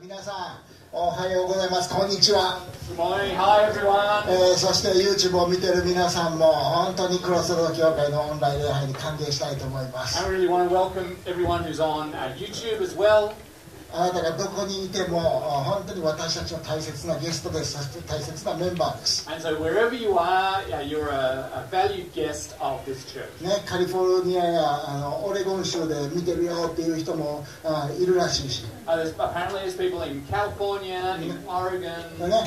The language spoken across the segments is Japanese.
皆さん、おはようございます、こんにちは。Hi, えー、そして YouTube を見ている皆さんも、本当にクロスロード協会のオンライン礼拝に歓迎したいと思います。I really want to welcome everyone who's on あなたがどこにいても本当に私たちの大切なゲストです、大切なメンバーです。カリフォルニアやあのオレゴン州で見てるよっていう人もあいるらしいし。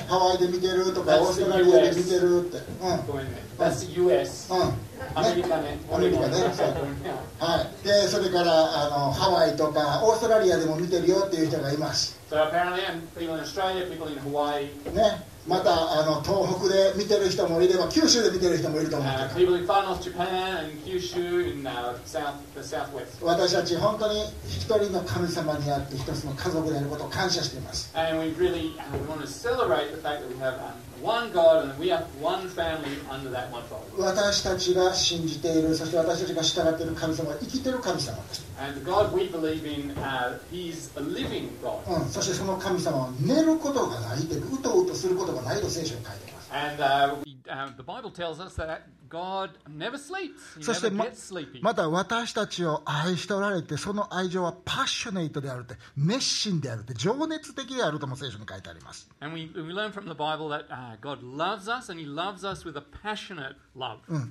ハワイで見てるとか、オーストラリアで見てるって。うん。うんはい。でそれからあのハワイとかオーストラリアでも見てるよっていう人がいます、ね、またあの東北で見てる人もいれば九州で見てる人もいると思う。私たち本当に一人の神様にあって一つの家族であることを感謝しています。私たちが信じている、そして私たちが従っている神様は生きている神様。そしてその神様は寝ることがないで、うとうとすることがないと聖書に書いてます。そしてま,た私たちを愛しておられてその愛情はパッショネイトであるって熱心であるって情熱的であるとも聖書に書いてあります。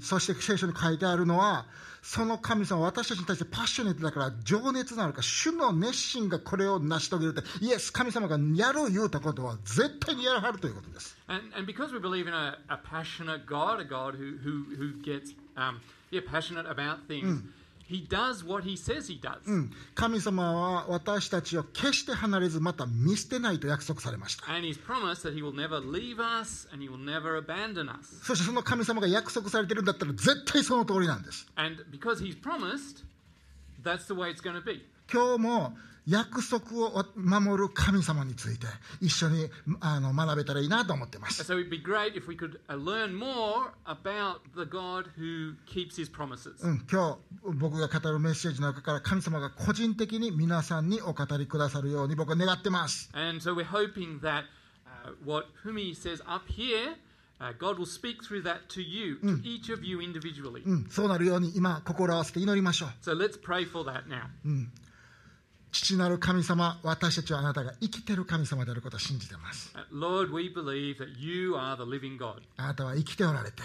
そして聖書に書いてあるのはその神様は私たちに対してパッショネットだから情熱なのか主の熱心がこれを成し遂げるってイエス神様がやる言うたことは絶対にやらはるということです And, and because we believe in a, a passionate God, a God who, who, who gets um, yeah, passionate about things, He does what He says He does. うん、神様は私たちを決して離れずまた見捨てないと約束されました And He's promised that He will never leave us and He will never abandon us. そしてその神様が約束されてるんだったら絶対その通りなんです And because He's promised, that's the way it's going to be. 今日も約束を守る神様について一緒にあの学べたらいいなと思ってます So it'd be great if we could uh, learn more about the God who keeps His promises. うん、今日僕が語るメッセージの中から神様が個人的に皆さんにお語りくださるように僕は願ってます And so we're hoping that uh, what Humi says up here, uh, God will speak through that to you, to each of you individually. うん、そうなるように今心を合わせて祈りましょう So let's pray for that now. 父なる神様私たちはあなたが生きてる神様であることを信じています Uh, Lord, we believe that you are the living God. あなたは生きておられて、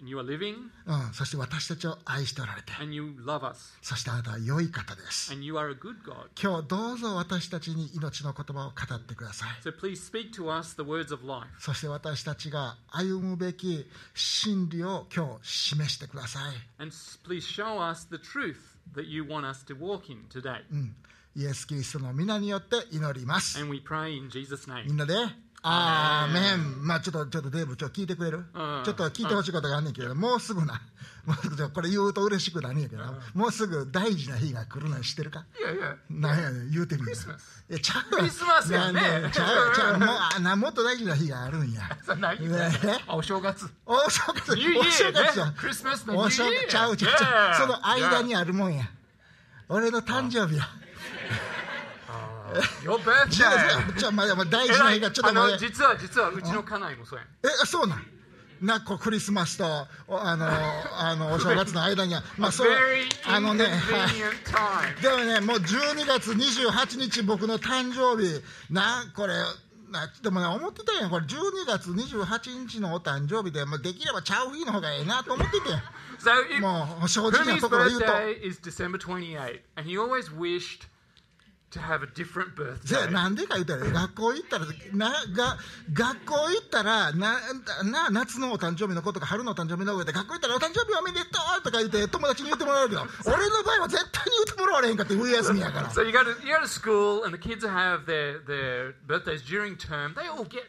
And you are living うん、そして私たちを愛しておられて and you love us. そしてあなたは良い方です And you are a good God. 今日どうぞ私たちに命の言葉を語ってください So please speak to us the words of life. そして私たちが歩むべき真理を今日示してください And please show us the truth that you want us to walk in today. イエス・キリストの皆によって祈ります。み.んなで、アーメン。まあちょっと、ちょっとデーブ、ちょっと聞いてくれる？うんちょっと聞いてほしいことがあんねんけど、もうすぐな。もうすぐ、これ言うと嬉しくなるんやけど、もうすぐ大事な日が来るの知ってるか？Yeah, yeah. なんやねん言うてみる。クリスマスいや、ちゃうわクリスマスやねちゃうよちゃうもうあな、もっと大事な日があるんや。ねお正月。お正月、お正月クリスマスのお正月ちゃうちゃうちゃうその間にあるもんや。俺の誕生日や。Your じゃ!あ、じゃあ、まあ、まあ大事な日がちょっともうあの実は実はうちの家内もそうやん。え、そうなん？なこうクリスマスとおあの あのお正月の間には、まあ、そうあのね、はい でもね、もう12月28日、僕の誕生日、な、これ、なでもね、思ってたんや、これ、12月28日のお誕生日で、まあ、できればちゃう日の方がええなと思ってて、So もう正直なところ言うと、is December 28, and he always wished to have a different じゃあ birthday. なんでか言 ったら、学校行ったら、なが学校行ったらなな、夏のお誕生日の子とか春のお誕生日の子で、学校行ったらお誕生日おめでとうとか言って、友達に言ってもらえるけど、俺の場合は絶対に言ってもらわれへんかって、冬休みやから。So you go to you go to school, and the kids have their their birthdays during term. They all get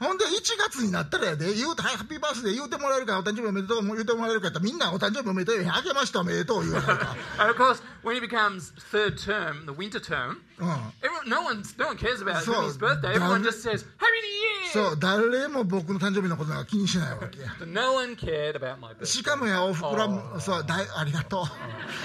ほんで1月になったらやで、言うて、はい、ハッピーバースデー言うてもらえるか、お誕生日おめでとう言うてもらえるかやったら、みんなお誕生日おめでとう、あげましたおめでとう言うなか。of course, when he becomes third term, the そう、誰も僕の誕生日のことなんか気にしないわけや。no、しかも、おふくろ、そうだ、ありがと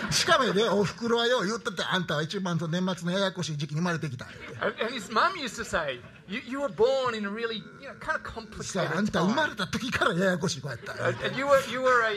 う。しかもや、おふくろは よ、言ったって、あんたは一番と年末のややこしい時期に生まれてきた。And, his mum used to say, you, you were born in a really, you know, kind of さああ complicated んた生ま time. れた時からややこしい子やった And, you were you were a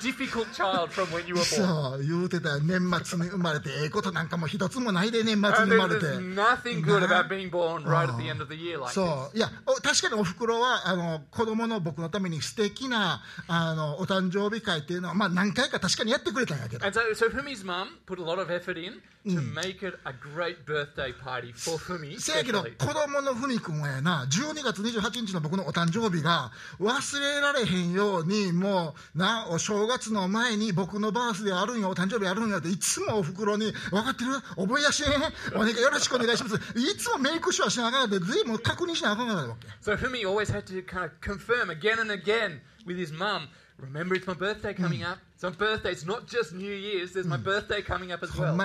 difficult child from when you were そ born. う言うてたよ年末に生まれてええことなんかも一つもないで年末 And に生ま there- れて there's nothing good about being born right at the end of the year like this. そういやお確かにおふくろはあの子供の僕のために素敵なあのお誕生日会っていうのは、まあ、何回か確かにやってくれたんやけど And so, so Fumi's mum put a lot of effort in to make it a great birthday party for Fumi. せやけど especially. 子供のふみくんはやな12月28日の僕のお誕生日が忘れられへんようにもうなお正月の前に僕のバースデーあるんよお誕生日あるんよっていつもおふくろに「分かってる覚えやしねお願いよろしくお願いします」いつもメイクショーしなあかんって随分確認しなあかんわけ So Fumi always had to kind of confirm again and again with his mum. Remember, it's my birthday coming up. It's my birthday. It's not just New Year's. There's my birthday coming up as well.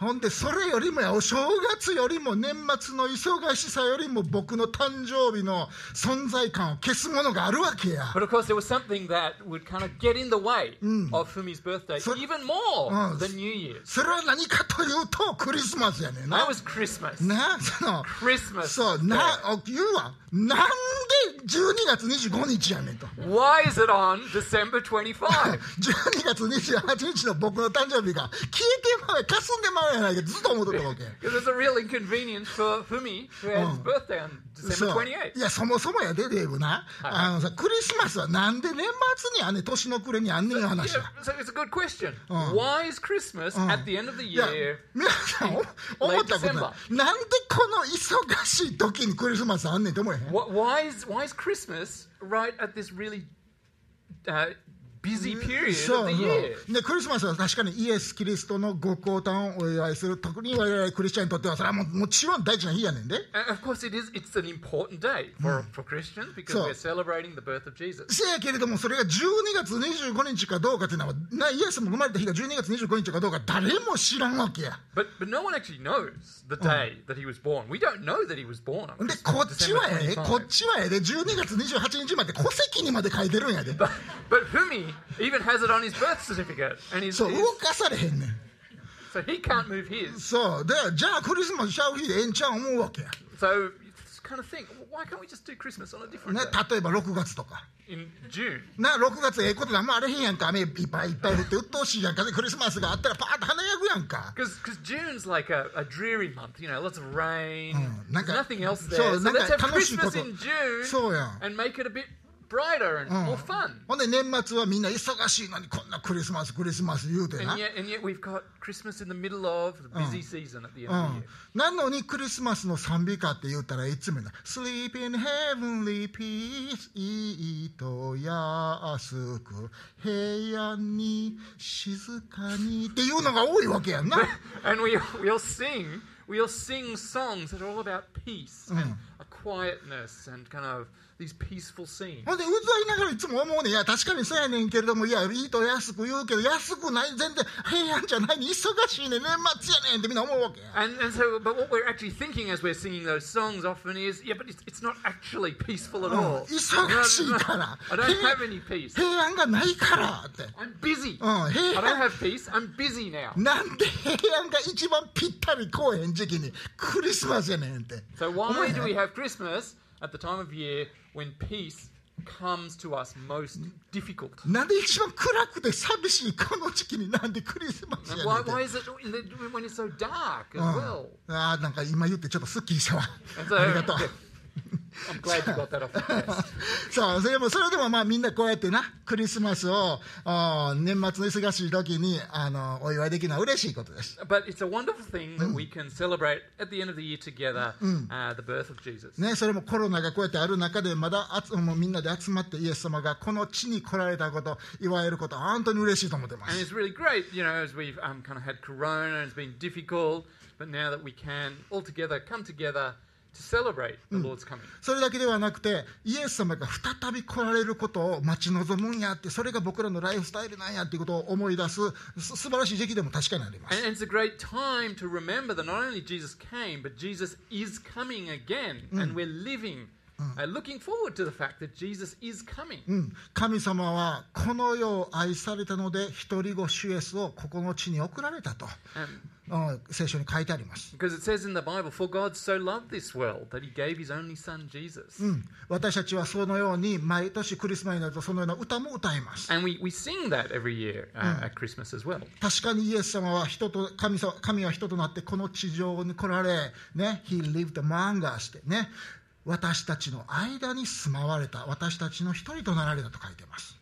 ほんでそれよりもやお正月よりも年末の忙しさよりも僕の誕生日の存在感を消すものがあるわけや But of course, there was something that would kind of get in the way of Fumi's birthday even more Uh, than New Year's. それは何かというとクリスマスやねん That な was Christmas. なその Christmas. そうなお言うわなんで12月25日やねんと Why is it on December 25? 12月28日の僕の誕生日が消えてまうかすんでてまうやないかずっと思っとったわけ。いや、そもそもやで、デーブな、はいあのさ。クリスマスはなんで年末にあんね年の暮れにあんねん話。So, you know, so 皆さん、思ったことない。なんでこの忙しい時にクリスマスあんねんと思えへん。Why is, why is Christmas right at this really, uh, busy period クリスマスは確かにイエス・キリストのご降誕をお祝いする特に我々クリスチャンにとってはそれはも,もちろん大事な日やねんで。せやけれどもそれが12月25日かどうかというのはなイエスも生まれた日が12月25日かどうか誰も知らんわけや。But, but no one actually knows. The day that he was born. We で、こっちはやで、こっちはやで、12月28日まで戸籍にまで書いてるんやで。even has it on his birth certificate, and he's, そう he's 動かされへんねん so he can't move his. そうでじゃあクリスマスちゃう日でええんちゃう思うわけや、 So you just kind of think, well, why can't we just do Christmas on a different ね day 例えば6月とか in June? な6月ええことなんもあれへんやんか雨いっぱいいっぱい降って鬱陶しいやんかでクリスマスがあったらパーッと華やぐやんか Because June's like a, a dreary month, you know, lots of rain, Mm, there's なんか- nothing else そう、 there. So なんか let's have 楽しいこと。 Christmas in June そうやん and make it a bit brighter and more fun. ほんで年末はみんな忙しいのにこんなクリスマスクリスマス言うてな And yet, and yet we've got Christmas in the middle of the busy season at the end う of the ん year. なのにクリスマスの賛美歌って言ったらいつもな「Sleep in heavenly peace いいと安く平安に静かに」っていうのが多いわけやんな And we, we'll sing, we'll sing songs that are all about peace and a quietness and kind of these peaceful scenes. ほんでうざいながらいつも思うねんいや確かにそうやねんけれどもいやいいと安く言うけど安くない全然平安じゃないに忙しいねん年末やねんってみんな思うわけや And, and so, but what we're actually thinking as we're singing those songs often is, yeah, but it's, it's not actually peaceful at all. 忙しいから I don't have any peace. 平安がないからって I'm busy. うん I 平 don't 安 have peace. I'm busy now. なんで平安が一番ぴったりこうへん時期にクリスマスやねんって So 思え why へん do we have Christmas at the time of year when peace comes to us most difficult? なんで一番暗くて寂しいこの時期になんでクリスマス And や why, ねんって why is it in the, when it's so dark as うん well? あーなんか今言ってちょっとすっきりしたわ And so, ありがとう I'm glad you got that off your chest. そうそれでもそれでもまあみんなこうやってなクリスマスをあー年末の忙しい時にあのお祝いできるのは嬉しいことです But it's a wonderful thing that we can celebrate at the end of the year together uh, the birth of Jesus. ね、それもコロナがこうやってある中でまだあつもうみんなで集まってイエス様がこの地に来られたこと祝えること本当に嬉しいと思ってま And す it's really great, you know, as we've um, kind of had Corona and it's been difficult, but now that we can all together come together それだけではなくて、イエス様が再び来られることを待ち望むんやって、それが僕らのライフスタイルなんやっていうことを思い出す、す素晴らしい時期でも確かにあります。神様はこの世を愛されたので、ひとりご主イエスをここの地に送られたと。聖書に書いてあります。うん。私たちはそのように毎年クリスマスになるとそのような歌も歌います。確かにイエス様は人と神,様神は人となってこの地上に来られ、ね、He lived among us してね。私たちの間に住まわれた、私たちの一人となられたと書いてます。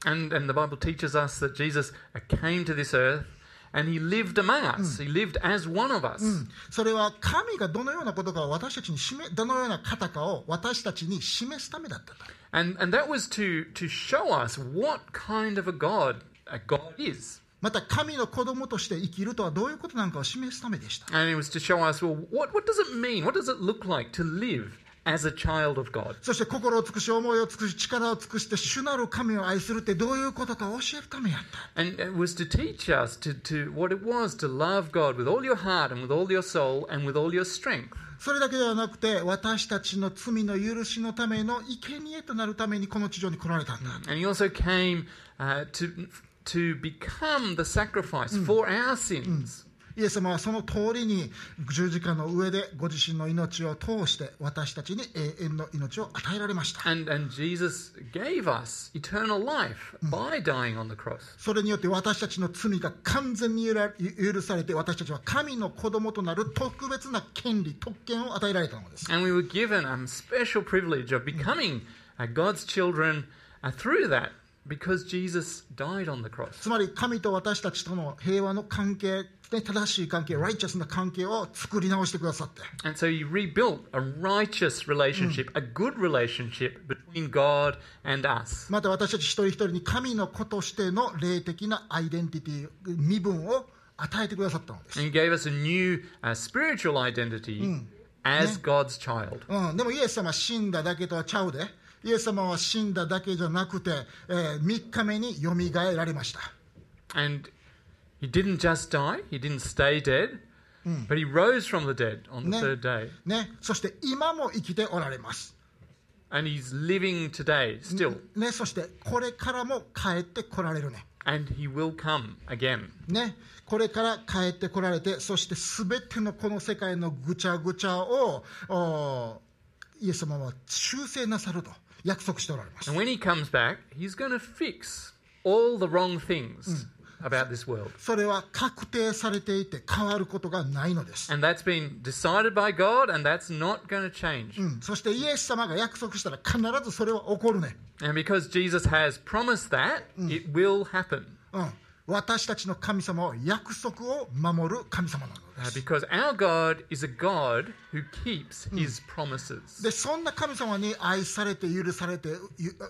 and he lived among us. He lived as one of us. それは神がどのようなことかを私たちに示どのような方かを私たちに示すためだったと And, and that was to, to show us what kind of a God a God is. また神の子供として生きるとはどういうことなのかを示すためでした And it was to show us, well, what, what does it mean? What does it look like to live as a child of God? そして心を尽くし思いを尽くし力を尽くして主なる神を愛するってどういうことかを教えるためやった And it was to teach us to, to what it was to love God with all your heart and with all your soul and with all your strength. それだけではなくて私たちの罪の許しのための生贄となるためにこの地上に来られたんだ、 And he also came uh, to, to become the sacrifice for our sins. イエス様はその通りに十字架の上でご自身の命を通して私たちに永遠の命を与えられました。それによって私たちの罪が完全に許されて私たちは神の子供となる特別な権利、特権を与えられたのです。つまり神と私たちとの平和の関係ね、正しい関係、ライチャスな関係を作り直してくださって、And so he rebuilt a righteous relationship, a good relationship between God and us. また私たち一人一人に神の子としての霊的なアイデンティティ、身分を与えてくださったのです。And he gave us a new uh, spiritual identity as God's child. うん、でもイエス様は死んだだけとはちゃうで、イエス様は死んだだけじゃなくて、えー3日目によみがえられました。And he didn't just die, he didn't stay dead, but he rose from the dead on the Ne. third day. ね、そして今も生きておられます。 And he's living today still. ね、そしてこれからも帰ってこられるね。 And he will come again. ね、これから帰ってこられてそして全てのこの世界のぐちゃぐちゃをおイエス様は修正なさると約束しておられます And when he comes back, he's going to fix all the wrong things about this world. それは確定されていて変わることがないのです、 And that's been decided by God, and that's not going to change. うんそしてイエス様が約束したら必ずそれは起こるね、 And because Jesus has promised that, it will happen. うん、 私たちの神様は約束を守る神様なの Uh, です because our God is a God who keeps his promises. でそんな神様に愛されて許されてう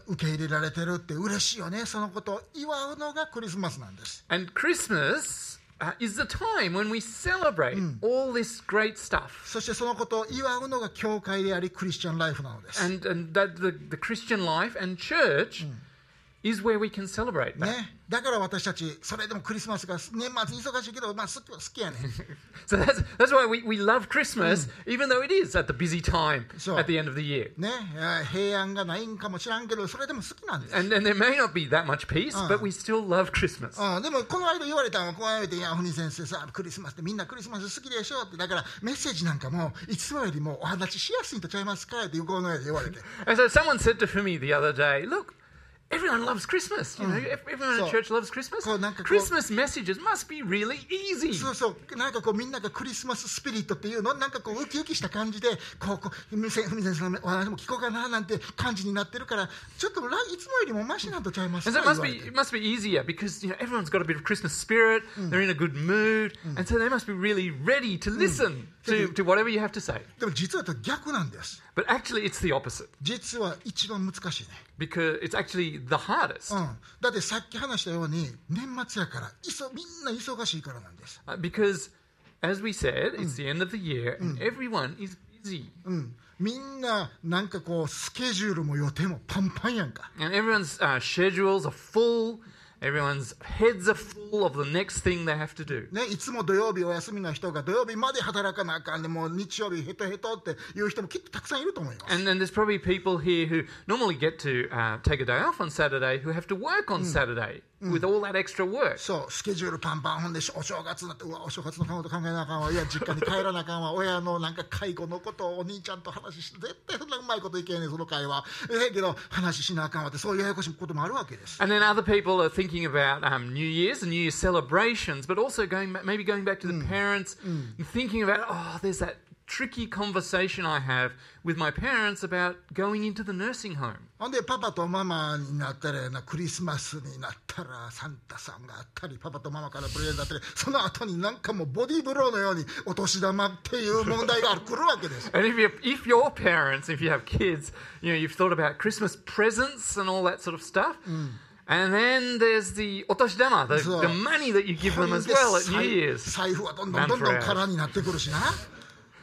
受け入れられてるって嬉しいよねそのことを祝うのがクリスマスなんです And Christmas uh, is the time when we celebrate all this great stuff. そしてそのことを祝うのが教会でありクリスチャンライフなのです。And, and that the, the Christian life and church is where we can celebrate that. ね、だから私たち、それでもクリスマスが年末忙しいけど、まあ、好きは好きやねん。 So that's, that's why we, we love Christmas, even though it is at the busy time Sure. at the end of the year. ね、えー平安がないんかもしらんけど、それでも好きなんです。 And, and there may not be that much peace, but we still love Christmas. うん、でもこの間言われたのはこの間言われて「いやふ先生さクリスマスってみんなクリスマス好きでしょ」ってだからメッセージなんかもいつもよりもお話ししやすいんとちゃいますかっていうこの間言われて And so someone said to Fumi the other day, look, everyone loves Christmas. You know, ev- everyone So, in church loves Christmas. こうなんかこう Christmas messages must be really easy. そうそうなんかこうみんながクリスマススピリットっていうのなんかこうウキウキした感じでこうこうふみ先生のお話も聞こうかななんて感じになってるからちょっとらいつもよりもマシなんとちゃいます And か so it 言 must われ be て it must be easier because you know everyone's got a bit of Christmas spirit. They're in a good mood, and so they must be really ready to listen to, to whatever you have to say. でも実は言うと逆なんです But actually, it's the opposite 実は一番難しいね because it's actually the hardest. うん、だってさっき話したように年末やからいそみんな忙しいからなんです、Uh, because, as we said, it's the end of the year, and everyone is busy, うん、みんななんかこうスケジュールも予定もパンパンやんか and everyone's uh, schedules are full, Everyone's heads are full of the next thing they have to do. ね、いつも土曜日お休みの人が土曜日まで働かなあかんでもう日曜日ヘトヘトっていう人もきっとたくさんいると思います。 And then there's probably people here who normally get to uh, take a day off on Saturday who have to work on Saturday with all that extra work. そう、スケジュールパンパンほんでお正月になって、うわ、お正月のこと考えなあかんわ、いや、実家に帰らなあかんわ、親のなんか介護のことをお兄ちゃんと話して、絶対そんなうまいこといけんねん、その会話。ええけど、話しなあかんわって、そういうややこしいこともあるわけです。 And then other people are thinking about um, New Year's and New Year's celebrations, but also going ba- maybe going back to the parents and thinking about, oh, there's that tricky conversation I have with my parents about going into the nursing home. ほんで、パパとママになったらやな、クリスマスになったら、サンタさんがあったり、パパとママからプレゼントあったり、その後になんかもうボディーブローのように、お年玉っていう問題が来るわけです。 And if, you if your parents, if you have kids, you know, you've thought about Christmas presents and all that sort of stuff. And then there's the otoshidama, the, So- the money that you give ほ them ん as で well at New 財 Year's. 財布はどんどんどんどん空になってくるしな。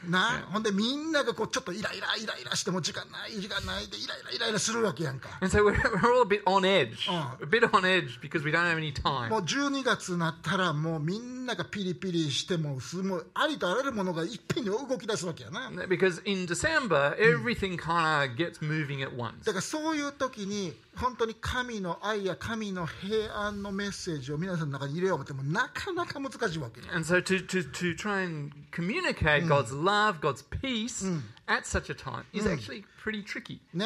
な、ほんでみんながこうちょっとイライライライラしても時間ない時間ないでイライライライラするわけやんか。もう12月なったらもうみんながピリピリしてもうもうありとあらゆるものがいっぺ動き出すわけやな。だからそういう時に本当に神の愛や神の平安のメッセージを皆さんの中に入れようと思ってもなかなか難しいわけね And so to, to, to try and communicate God's love, God's peace at such a time is actually pretty tricky. ね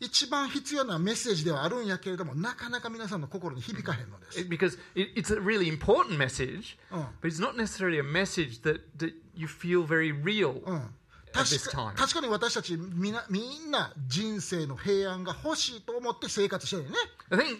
一番必要なメッセージではあるんやけれどもなかなか皆さんの心に響かへんのです because it, it's a really important message, Oh. but it's not necessarily a message that, that you feel very real うん確.かに私たちみなみんな人生の平安が欲しいと思って生活してるよね I think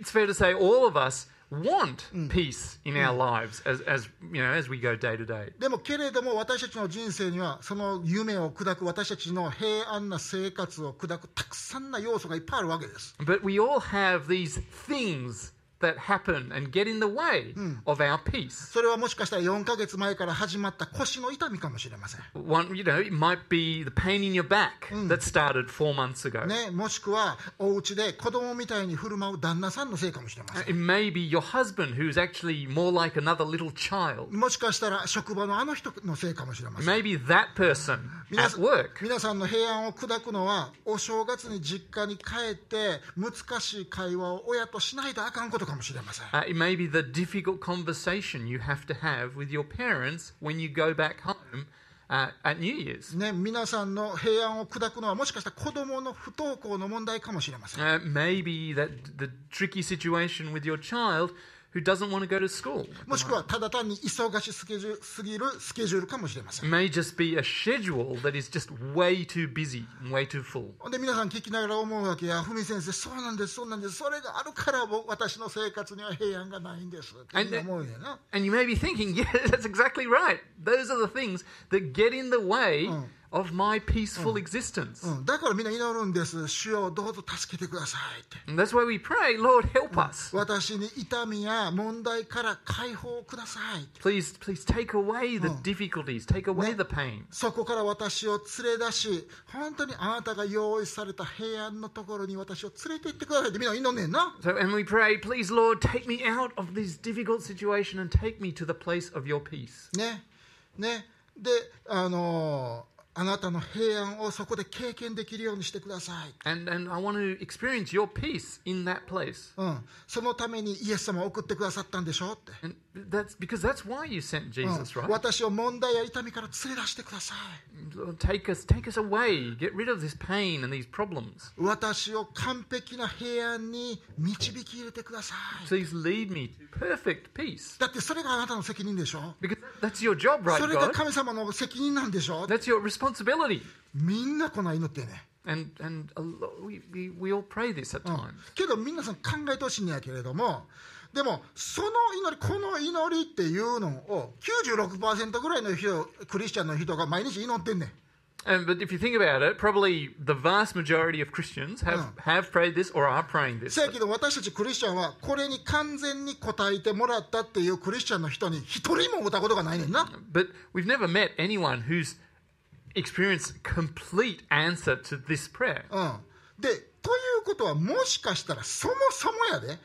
it's fair to say all of us want peace in our lives as, as you know as we go day to day. でもけれども私たちの人生にはその夢を砕く私たちの平安な生活を砕くたくさんな要素がいっぱいあるわけです But we all have these things that happen and get in the way of our peace. それはもしかしたら4ヶ月前から始まった腰の痛みかもしれません One, you know, it might be the pain in your back that started four months ago. ね、もしくはお家で子供みたいに振る舞う旦那さんのせいかもしれません It may be your husband who's actually more like another little child. もしかしたら職場のあの人のせいかもしれません Maybe that person 皆 at work. 皆さんの平安を砕くのはお正月に実家に帰って難しい会話を親としないとあかんことかもしれません Uh, it may be the difficult conversation you have to have with your parents when you go back home uh, at New Year's. ね、皆さんの平安を砕くのはもしかしたら子供の不登校の問題かもしれません Uh, maybe that the tricky situation with your child who doesn't want to go to school. もしくはただ単に忙しすぎるすぎるスケジュールかもしれませ It ん may just be a schedule that is just way too busy and way too full. ほんで皆さん聞きながら思うわけや、ふみ先生、そうなんです、そうなんです、それがあるから僕私の生活には平安がないんですってみんな思うんやな。 And you may be thinking, yeah, that's exactly right. Those are the things that get in the way of my peaceful existence. うん、だからみんな祈るんです、主よどうぞ助けてくださいって。 And that's why we pray, Lord, help us. 私に痛みや問題から解放をください。 Please, please take away the difficulties, take away the pain. そこから私を連れ出し、本当にあなたが用意された平安のところに私を連れて行ってくださいってみんな祈んねんな。 So, and we pray, please, Lord, take me out of this difficult situation and take me to the place of your peace. ね。ね。で、あのー あなたの平安をそこで経験できるようにしてください。And, and I want to experience your peace in that place. うん、そのためにイエス様を送ってくださったんでしょって。And that's because that's why you sent うん Jesus, right? 私を問題や痛みから連れ出してください。 Lord, Take us, take us away. Get rid of this pain and these problems. 私を完璧な平安に導き入れてください。 Please lead me to perfect peace. だってそれがあなたの責任でしょ Because that's your job, right, それが God? 神様の責任なんでしょ That's your responsibility. みんなこない祈ってね。 And and a lo- we, we, we all pray this at うん times. けど皆さん考えてほしいんやけれども、 でもその祈り、この祈りっていうのを96%ぐらいの人、クリスチャンの人が毎日祈ってんねん。And, but if you think about it, probably the vast majority of Christians have, have prayed this or are praying this. せやけど私たちクリスチャンはこれに完全に応えてもらったっていうクリスチャンの人に一人も会ったことがないねんな。But we've never met anyone who's experienced complete answer to this prayer. うん、でということはもしかしたらそもそもやで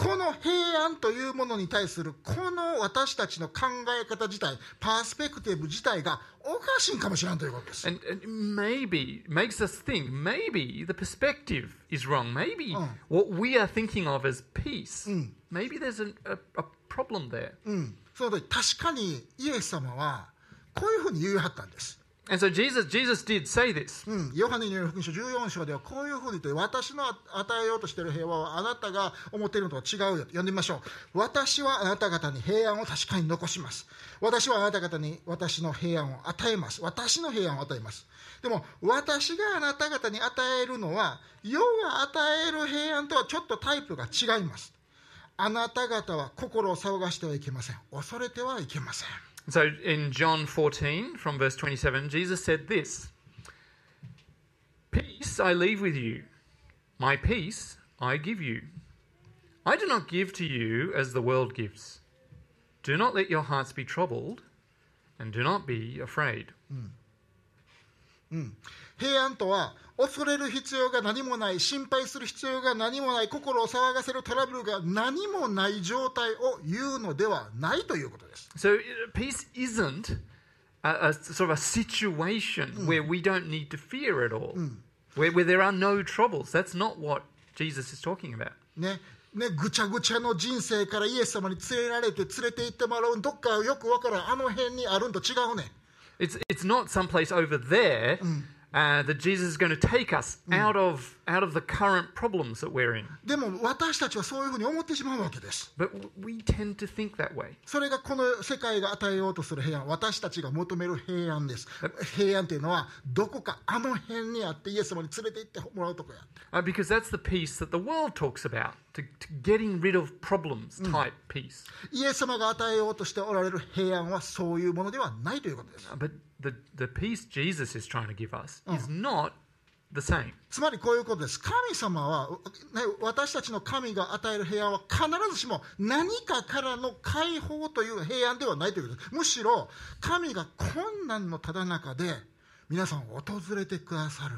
この平安というものに対するこの私たちの考え方自体パースペクティブ自体がおかしいんかもしれんということです And, and maybe makes us think maybe the perspective is wrong. Maybe what we are thinking of as peace. Maybe there's an, a, a problem there. うんその通り確かにイエス様はこういうふうに言いはったんです And so Jesus, Jesus did say this. うん、ヨハネによる福音書14章ではこういうふうに言って私の与えようとしている平和はあなたが思っているのとは違うよ。読んでみましょう。私はあなた方に平安を確かに残します。私はあなた方に私の平安を与えます。私の平安を与えます。でも私があなた方に与えるのは世が与える平安とはちょっとタイプが違います。あなた方は心を騒がしてはいけません。恐れてはいけません。So in John 14, from verse 27, Jesus said this Peace I leave with you, my peace I give you. I do not give to you as the world gives. Do not let your hearts be troubled, and do not be afraid. Hmm. Hmm. 平安とは恐れる必要が何もない心配する必要が何もない心を騒がせるトラブルが何もない状態を言うのではないということです So uh, peace isn't a, a sort of a situation where we don't need to fear at all, where, where there are no troubles. That's not what Jesus is talking about. ねねぐちゃぐちゃの人生からイエス様に連れられて連れて行ってもらうどっかよくわからんあの辺にあるんと違うね It's, it's not someplace over there uh, that Jesus is going to take us out, of, out of the current problems that we're in. でも私たちはそういうふうに思ってしまうわけです But w- we tend to think that way. それがこの世界が与えようとする平安私たちが求める平安です平安っていうのはどこかあの辺にあってイエス様に連れて行ってもらうとこや Uh, because that's the peace that the world talks about, to, to getting rid of problems type peace. イエス様が与えようとしておられる平安はそういうものではないということです Uh, But the, the peace Jesus is trying to give us is not the same. つまりこういうことです神様は、ね、私たちの神が与える平安は必ずしも何かからの解放という平安ではないということですむしろ神が困難のただ中で皆さんを訪れてくださる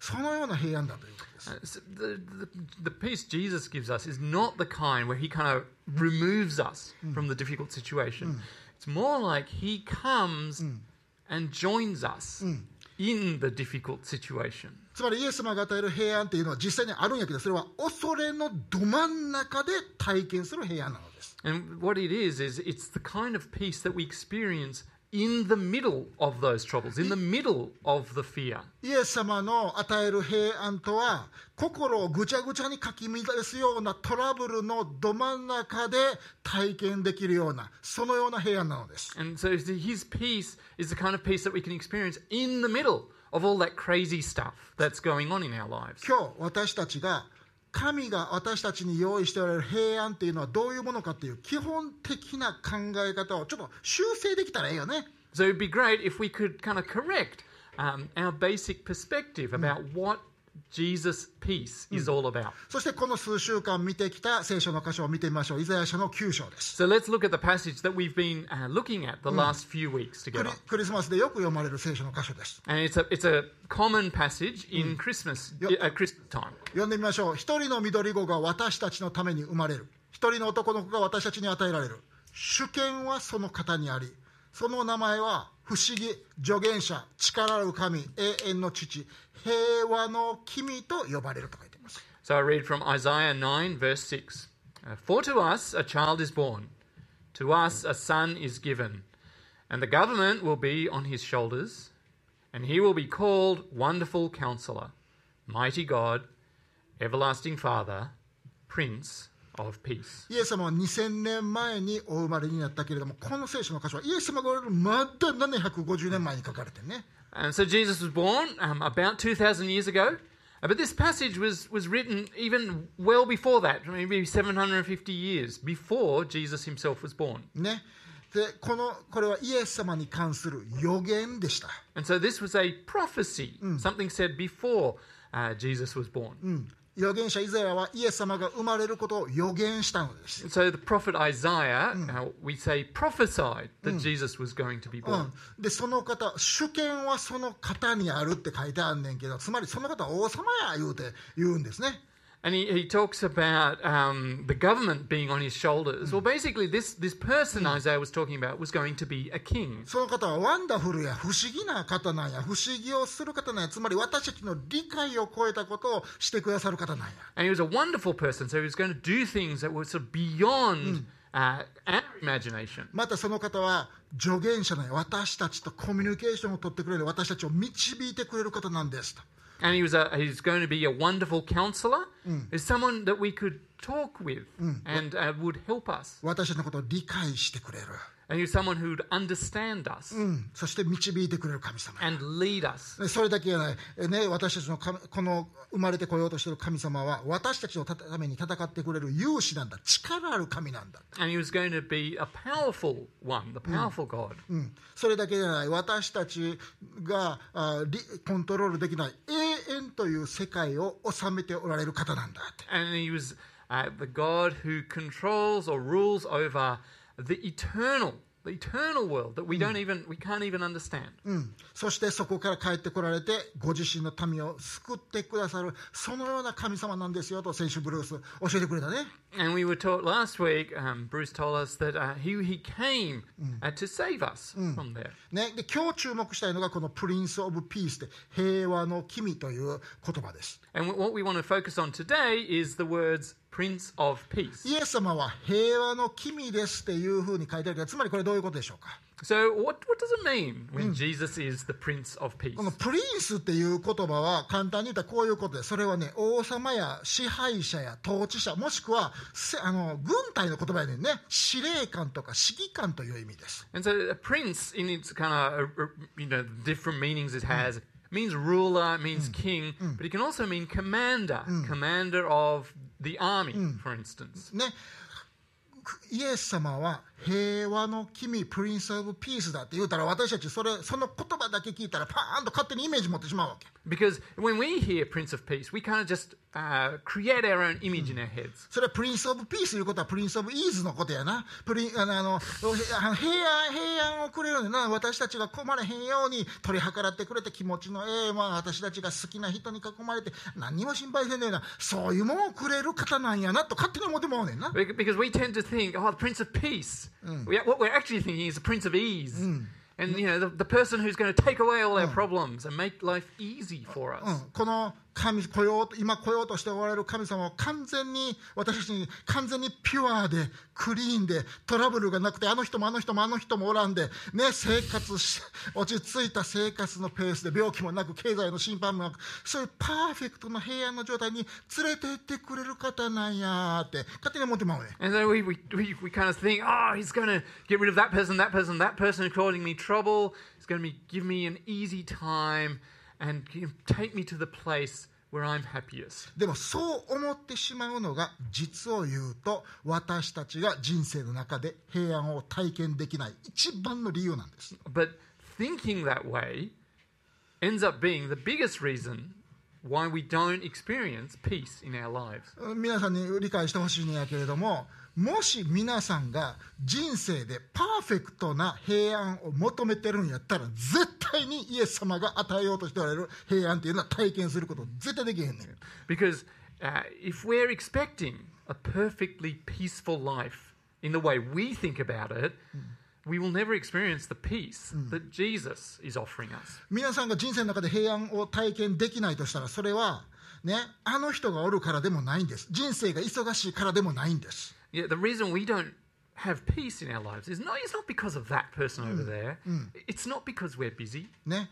そのような平安だということです Uh, the, the, the peace Jesus gives us is not the kind where he kind of removes us from the difficult situation. It's more like he comes and joins us in the difficult situation. つまりイエス様が与える平安っていうのは実際にあるんやけどそれは恐れのど真ん中で体験する平安なのです And what it is, is it's the kind of peace that we experience in the middle of those troubles, in the middle of the fear. イエス様の与える平安とは心をぐちゃぐちゃにかき乱すようなトラブルのど真ん中で体験できるようなそのような平安なのです And so his peace is the kind of peace that we can experience in the middle of all that crazy stuff that's going on in our lives. 今日私たちが神が私たちに用意しておられる平安っていうのはどういうものかっていう基本的な考え方をちょっと修正できたらいいよね So it'd be great if we could kind of correct um, our basic perspective about what Jesus' peace is all about. そしてこの数週間見てきた聖書の箇所を見てみましょうイザヤ書の9章です So let's look at the passage that we've been uh, looking at the last few weeks ク together. リクリスマスでよく読まれる聖書の箇所です And it's a, it's a common passage in Christmas, at Christmas time. 読んでみましょう一人の緑子が私たちのために生まれる一人の男の子が私たちに与えられる主権はその方にありその名前は不思議助言者力ある神永遠の父平和の君と呼ばれると書いています So I read from Isaiah 9, verse 6. Uh, For to us a child is born, to us a son is given, and the government will be on his shoulders, and he will be called Wonderful Counselor, Mighty God, Everlasting Father, Prince of Peace. イエス様は2000年前にお生まれになったけれどもこの聖書の箇所はイエス様がおられるまだ750年前に書かれてね And so Jesus was born um, about 2,000 years ago. Uh, But this passage was, was written even well before that, maybe 750 years before Jesus himself was born. ねでこのこれはイエス様に関する予言でした And so this was a prophecy, something said before uh, Jesus was born. 預言者イザヤはイエス様が生まれることを予言したのです、so the prophet Isaiah, uh, we say, prophesied that Jesus was going to be う born. ん、でその方主権はその方にあるって書いてあんねんけどつまりその方は王様や言うて言うんですね And he, he talks about um, the government being on his shoulders. Well, basically, this, this person Isaiah was talking about was going to be a king. その方はワンダフルや不思議な方なんや不思議をする方なんやつまり私たちの理解を超えたことをしてくださる方なんや And he was a wonderful person, so he was going to do things that were sort of beyond uh, our imagination. またその方は助言者なんや私たちとコミュニケーションを取ってくれる私たちを導いてくれる方なんですと And he was a, he's going to be a wonderful counselor. He's someone that we could talk with and uh, would help us. 私たちのことを理解してくれる、 そして導いてくれる神様。それだけじゃない、ね、私たちのこの生まれてこようとしてる神様は私たちのために戦ってくれる勇士なんだ、力ある神なんだ。それだけじゃない、私たちがあリコントロールできない永遠という世界を収めておられる方なんだ。And he was, the God who controls or rules over the eternal, the eternal world that we don't even, we can't even understand. うん、そしてそこから帰ってこられてご自身の民を救ってくださるそのような神様なんですよと先週ブルース教えてくれたね And we were taught last week, um, Bruce told us that uh, he, he came uh, to save us from there. ねで今日注目したいのがこのプリンス・オブ・ピースで平和の君という言葉です And what we want to focus on today is the words Prince of Peace. イエス様は平和の君ですっていうふうに書いてあるけどつまりこれどういうことでしょうか So, what, what does it mean when Jesus is the Prince of Peace? このプリンスっていう言葉は簡単に言ったらこういうことでそれはね王様や支配者や統治者もしくはせあの軍隊の言葉やねんね司令官とか指揮官という意味です And so, a prince, in its kind of uh, uh, you know different meanings it has, means ruler, means king, but it can also mean commander, commander of the army, for instance. ねイエス様は平和の君 Prince of Peace だって言うたら私たちそれその言葉だけ聞いたらパーンと勝手にイメージ持ってしまうわけ Because when we hear Prince of Peace, we kind of just uh, create our own image in our heads. それは Prince of Peace ということは Prince of Ease のことやなプリンあのあの平安平安をくれるんだな私たちが困れへんように取り計らってくれて気持ちのええ、まあ、私たちが好きな人に囲まれて何にも心配せんねえなそういうもんをくれる方なんやなと勝手に思ってまうねんな Bec- Because we tend to think, oh, the Prince of Peace. Mm. We, what we're actually thinking is the Prince of Ease. Mm. And you know, the, the person who's going to take away all our mm. problems and make life easy for us. Mm. 神来ようと今来ようとしておられる神様は完全に私たちに完全にピュアでクリーンでトラブルがなくてあの人もあの人もあの人もおらんで、ね、生活し落ち着いた生活のペースで病気もなく経済の心配もなくそういうパーフェクトな平安の状態に連れて行ってくれる方なんやって勝手に思ってまうね And so we, we, we, we kind of think, oh, he's going to get rid of that person, that person, that person causing me trouble. He's going to be, give me an easy time and take me to the place where I'm happiest. でもそう思ってしまうのが実を言うと私たちが人生の中で平安を体験できない一番の理由なんです But thinking that way ends up being the biggest reason why we don't experience peace in our lives. 皆さんに理解してほしいんやけれどももし皆さんが人生でパーフェクトな平安を求めてるんやったら絶対にイエス様が与えようとしておられる平安っていうのは体験すること絶対できへんねん Because uh, if we're expecting a perfectly peaceful life in the way we think about it, we will never experience the peace that Jesus is offering us. 皆さんが人生の中で平安を体験できないとしたらそれはねあの人がおるからでもないんです人生が忙しいからでもないんです Yeah, the reason we don't have peace in our lives is not, it's not because of that person over there. It's not because we're busy. ね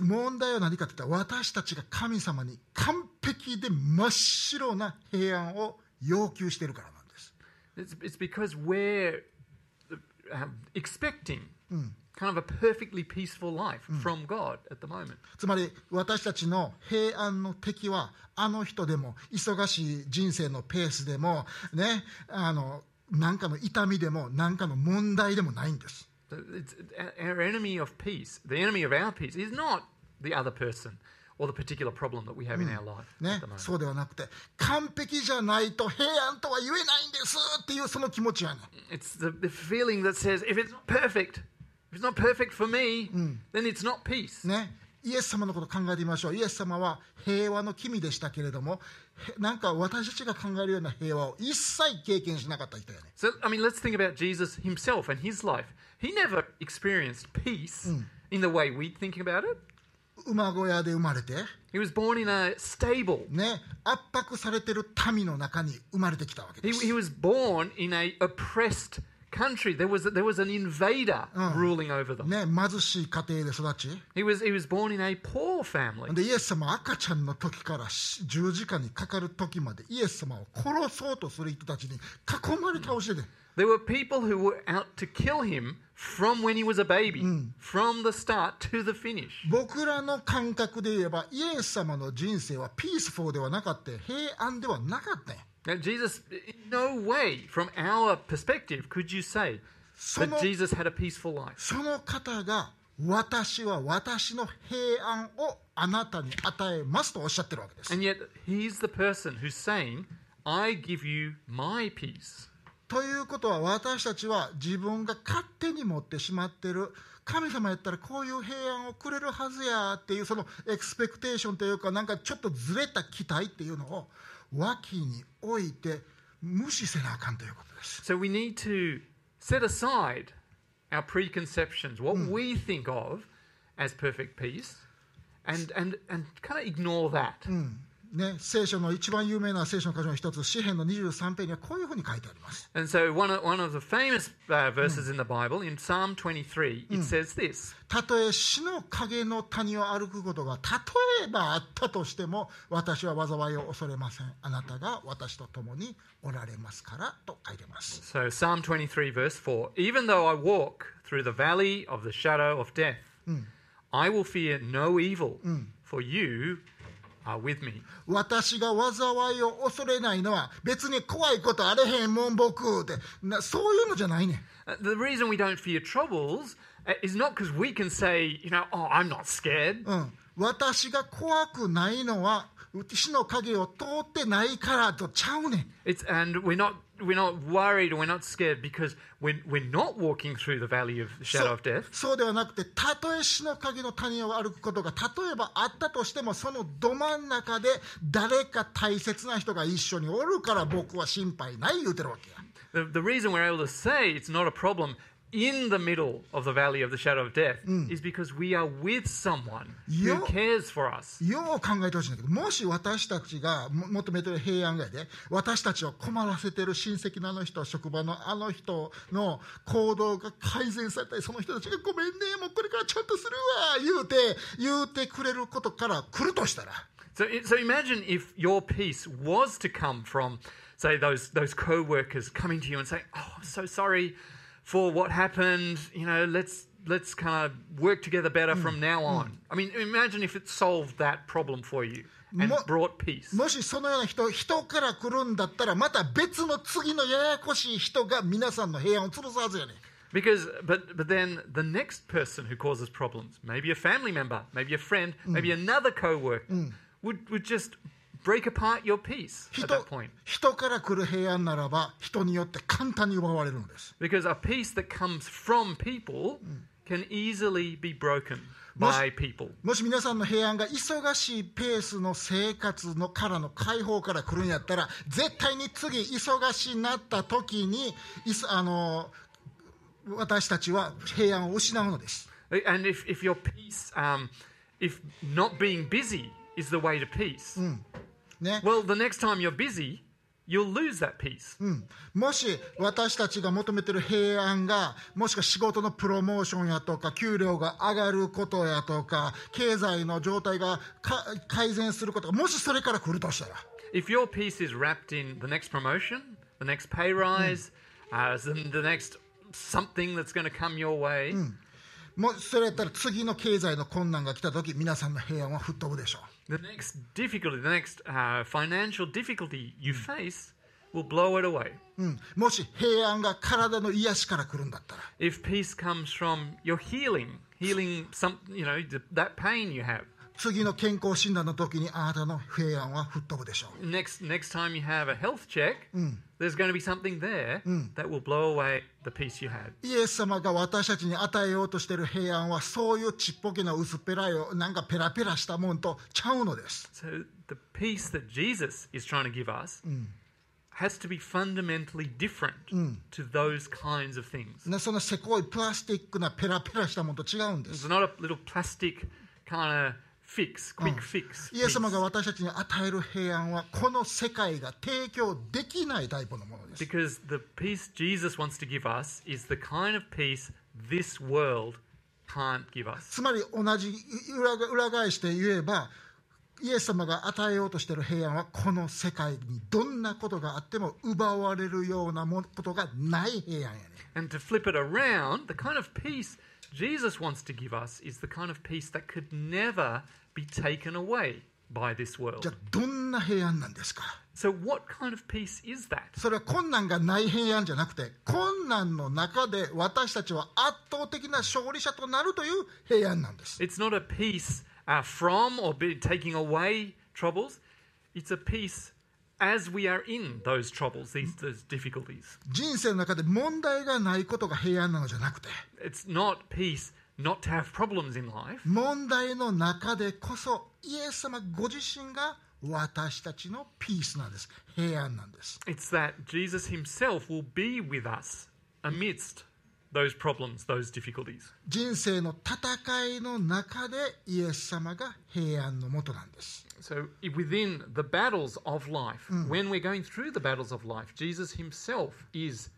問題は何かといったら私たちが神様に完璧で真っ白な平安を要求しているからなんです It's, it's because we're uh, expecting kind of a perfectly peaceful life from God at the moment. つまり私たちの平安の敵はあの人でも忙しい人生のペースでもねあの何かの痛みでも何かの問題でもないんです our enemy of peace, the enemy of our peace, is not the other person or the particular problem that we have in our life ね.そうではなくて完璧じゃないと平安とは言えないんですっていうその気持ちやね It's the, the feeling that says, if it's not perfect, if it's not perfect for me, then it's not peace. ねイエス様のこと考えてみましょうイエス様は平和の君でしたけれどもへなんか私たちが考えるような平和を一切経験しなかった人やね So, I mean, let's think about Jesus himself and his life. He never experienced peace in the way we think about it. 馬小屋で生まれて He was born in a stable. ね圧迫されてる民の中に生まれてきたわけ He, です he was born in a oppressed country. There was there was an invader ruling over them. ね貧しい家庭で育ち He was he was born in a poor family. でイエス様は赤ちゃんの時からし十字架にかかる時までイエス様を殺そうとする人たちに囲まれ倒してて、There were people who were out to kill him from when he was a baby, from the start to the finish. 僕らの感覚で言えばイエス様の人生はピースフォーではなかった平安ではなかったんや Now, Jesus, in no way, from our perspective, could you say that Sono- Jesus had a peaceful life. その方が私は私の平安をあなたに与えますとおっしゃってるわけです And yet, he's the person who's saying, I give you my peace. ということは私たちは自分が勝手に持ってしまってる。神様やったらこういう平安をくれるはずやっていうそのエクスペクテーションというかなんかちょっとずれた期待っていうのを脇に置いて無視せなあかんということです。So we need to set aside our preconceptions, what we think of as perfect peace, and, and, and kind of ignore that. ね、聖書の一番有名な聖書の箇所の一つ詩篇の23編にはこういうふうに書いてあります And so, one of, one of the famous uh, verses in the Bible, in Psalm 23, it says this たとえ死の影の谷を歩くことが例えばあったとしても私は災いを恐れませんあなたが私と共におられますからと書いてます So, Psalm 23, verse 4 Even though I walk through the valley of the shadow of death, I will fear no evil, for you. 私が災いを恐れないのは別に怖いことあれへんもん僕ってなそういうのじゃないねん Uh, The reason we don't fear troubles uh, is not because we can say, you know, oh, I'm not scared. うん、私が怖くないのは死の影を通ってないからとちゃうねん It's and we're not we're not worried or we're not scared because we're we're not walking through the valley of the shadow of death. そうではなくてたとえ死の影の谷を歩くことが例えばあったとしてもそのど真ん中で誰か大切な人が一緒におるから僕は心配ない言うてるわけや The, the reason we're able to say it's not a problem in the middle of the valley of the shadow of death is because we are with someone who cares for us. よう考えてほしいんだけどもし私たちがも求めてる平安がやで私たちを困らせてる親戚のあの人職場のあの人の行動が改善されたりその人たちがごめんねもうこれからちゃんとするわ言うて言うてくれることから来るとしたら So, so imagine if your peace was to come from, say, those those co-workers coming to you and saying, "Oh, I'm so sorry for what happened. You know, let's let's kind of work together better from now on." I mean, imagine if it solved that problem for you and Mo- brought peace. もしそのような人人から来るんだったらまた別の次のややこしい人が皆さんの平安を潰すはずやねん Because, but but then the next person who causes problems, maybe a family member, maybe a friend, maybe another co-worker, would would just break apart your peace at 人 that point. 人から来る平安ならば人によって簡単に奪われるんです Because a peace that comes from people can easily be broken by people. もし皆さんの平安が忙しいペースの生活のからの解放から来るんやったら絶対に次忙しになった時にあの私たちは平安を失うのです And if, if your peace, um, if not being busy is the way to peace, ね well, the next time you're busy, you'll lose that peace. うんもし私たちが求めてる平安がもしくは仕事のプロモーションやとか給料が上がることやとか経済の状態がか改善することがもしそれから来るとしたら If your peace is wrapped in the next promotion, the next pay rise, uh, the, the next something that's going to come your way, もうそれやったら次の経済の困難が来た時皆さんの平安は吹っ飛ぶでしょう the next difficulty, the next uh, financial difficulty you face will blow it away. うん、もし平安が体の癒しから来るんだったら If peace comes from your healing, healing some, you know, th- that pain you have, 次の健康診断の時にあなたの平安は吹っ飛ぶでしょう Next, next time you have a health check, there's going to be something there that will blow away the peace you had. イエス様が私たちに与えようとしている平安はそういうちっぽけな薄っぺらいなんかペラペラしたもんとちゃうのです So the peace that Jesus is trying to give us has to be fundamentally different to those kinds of things. ねそのせこいプラスチックなペラペラしたもんと違うんです It's not a little plastic kind of fix, quick fix. イエス様.が私たちに与える平安はこの世界が提供できないタイプのものです Because the peace Jesus wants to give us is the kind of peace this world can't give us. つまり同じ裏が裏返して言えばイエス様が与えようとしている平安はこの世界にどんなことがあっても奪われるようなもことがない平安やね And to flip it around, the kind of peace Jesus wants to give us is the kind of peace that could never be taken away by this じ world. ゃあどんな平安なんですか So, what kind of peace is that? それは困難がない平安じゃなくて困難の中で私たちは圧倒的な勝利者となるという平安なんです It's not a peace uh, from or be taking away troubles, it's a peace as we are in those troubles, these, those difficulties. 人生の中で問題がないことが平安なのじゃなくて It's not peace not to have problems in life. 問題の中でこそイエス様ご自身が私たちのピースなんです平安なんです It's that Jesus himself will be with us amidst those problems, those difficulties. 人生の戦いの中でイエス様が平安のもとなんです So, i- within the battles of life, when we're going through the battles of life, Jesus himself is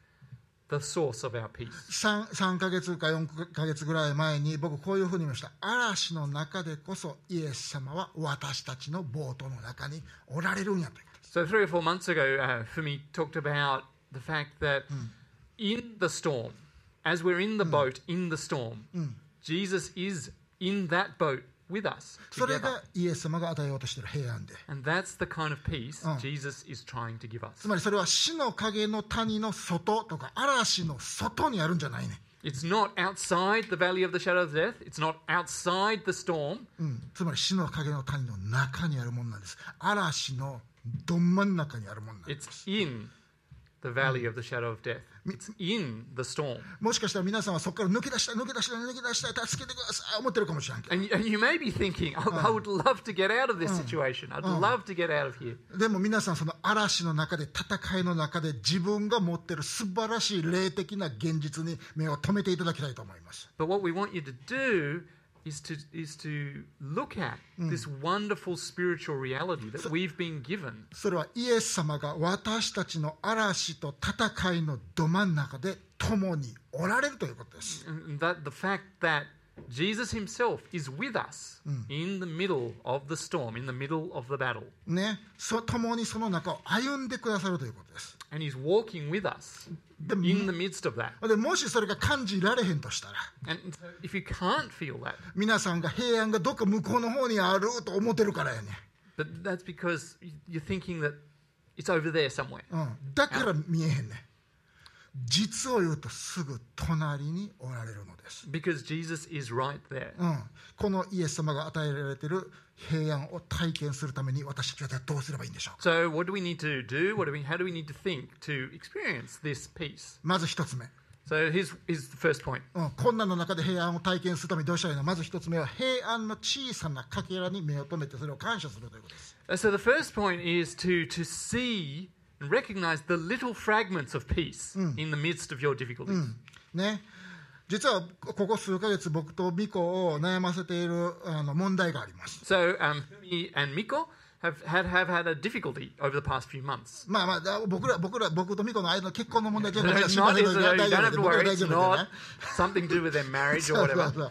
the source of our peace. 3, 3ヶ月か4ヶ月ぐらい前に僕こういうふうに言いました嵐の中でこそイエス様は私たちのボートの中におられるんやということです So, three or four months ago, uh, Fumi talked about the fact that in the storm, as we're in the boat in the storm, Jesus is in that boat with us それ together. がイエス様が与えようとしている平安で And that's the kind of peace Jesus is trying to give us. つまりそれは死の影の谷の外とか嵐の外にあるんじゃないね、It's not outside the valley of the shadow of death, it's not outside the storm, うん、つまり死の影の谷の中にあるものなんです嵐のど真ん中にあるものなんです it's in the valley of the shadow of death. In the storm. もしかしたら皆さんはそこから抜け出したい抜け出したい抜け出したい助けてください思ってるかもしれんけど And, and you may be thinking, oh, I would love to get out of this situation. I'd love to get out of here. でも皆さんその嵐の中で戦いの中で自分が持ってる素晴らしい霊的な現実に目を留めていただきたいと思います But what we want you to do is to, is to look at this wonderful spiritual reality that we've been given. それはイエス様が私たちの嵐と戦いのど真ん中で共におられるということです that the fact that Jesus himself is with us in the middle of the storm, in the middle of the battle. ねそ共にその中を歩んでくださるということです And he's walking with us で in the midst of that. でもしそれが感じられへんとしたら And if you can't feel that, 皆さんが平安がどっか向こうの方にあると思ってるからやね、but that's because you're thinking that it's over there somewhere. うん、だから見えへんね実を言うとすぐ隣におられるのです、Because Jesus is right there. うん、このイエス様が与えられている平安を体験するために私たちはどうすればいいんでしょうか So what do we need to do? What do we how do we need to think to experience this peace? まず一つ目、So here's, here's the first point. うん、困難の中で平安を体験するためにどうしたらいいのまず一つ目は平安の小さなかけらに目を留めてそれを感謝するということです Uh, So the first point is to to see and recognize the little fragments of peace in the midst of your difficulties. ね実はここ数ヶ月僕とミコを悩ませているあの問題があります。So um, have had have had a difficulty over the past few months. まあまあだ僕ら僕ら僕とミコの間の結婚の問題じゃなず uh, 大丈夫で worry. 大丈夫で not ね something to do with their marriage or whatever.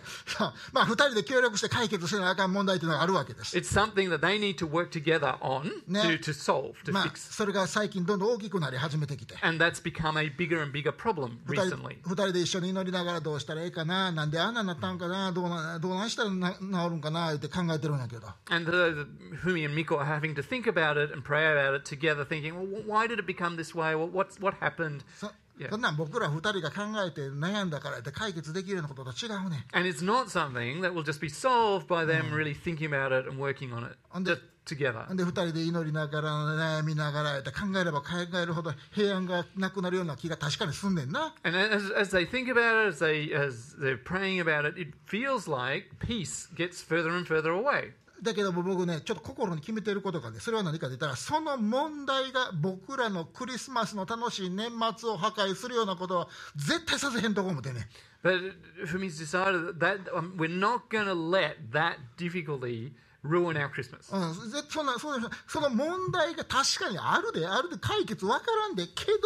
まあ二人で協力して解決せなあかん問題というのがあるわけです It's something that they need to work together on to, to solve, to まあ fix. それが最近どんどん大きくなり始めてきて And that's become a bigger and bigger problem recently. 二人で一緒に祈りながらどうしたらいいかななんであんなになったんかなどうなどうなんしたらな治るんかなって考えてるんやけど And the, the, Fumi and Miko are having to think about it and pray about it together, thinking, well, wh- why did it become this way? Well, what's, what happened? そ Yeah. そんなん僕ら二人が考えて悩んだからって解決できるようなことと違うね And it's not something that will just be solved by them really thinking about it and working on it And just together. で二人で祈りながら悩みながらって考えれば考えるほど平安がなくなるような気が確かにすんねんな And as, as they think about it, as they as they're praying about it, it feels like peace gets further and further away. だけども僕ねちょっと心に決めてることがねそれは何かと言ったらその問題が僕らのクリスマスの楽しい年末を破壊するようなことは絶対させへんとこ思ってね But it's decided that, um, we're not going to let that difficulty ruin our Christmas. うん、ぜそんなそうその問題が確かにあるであるで解決わからんでけど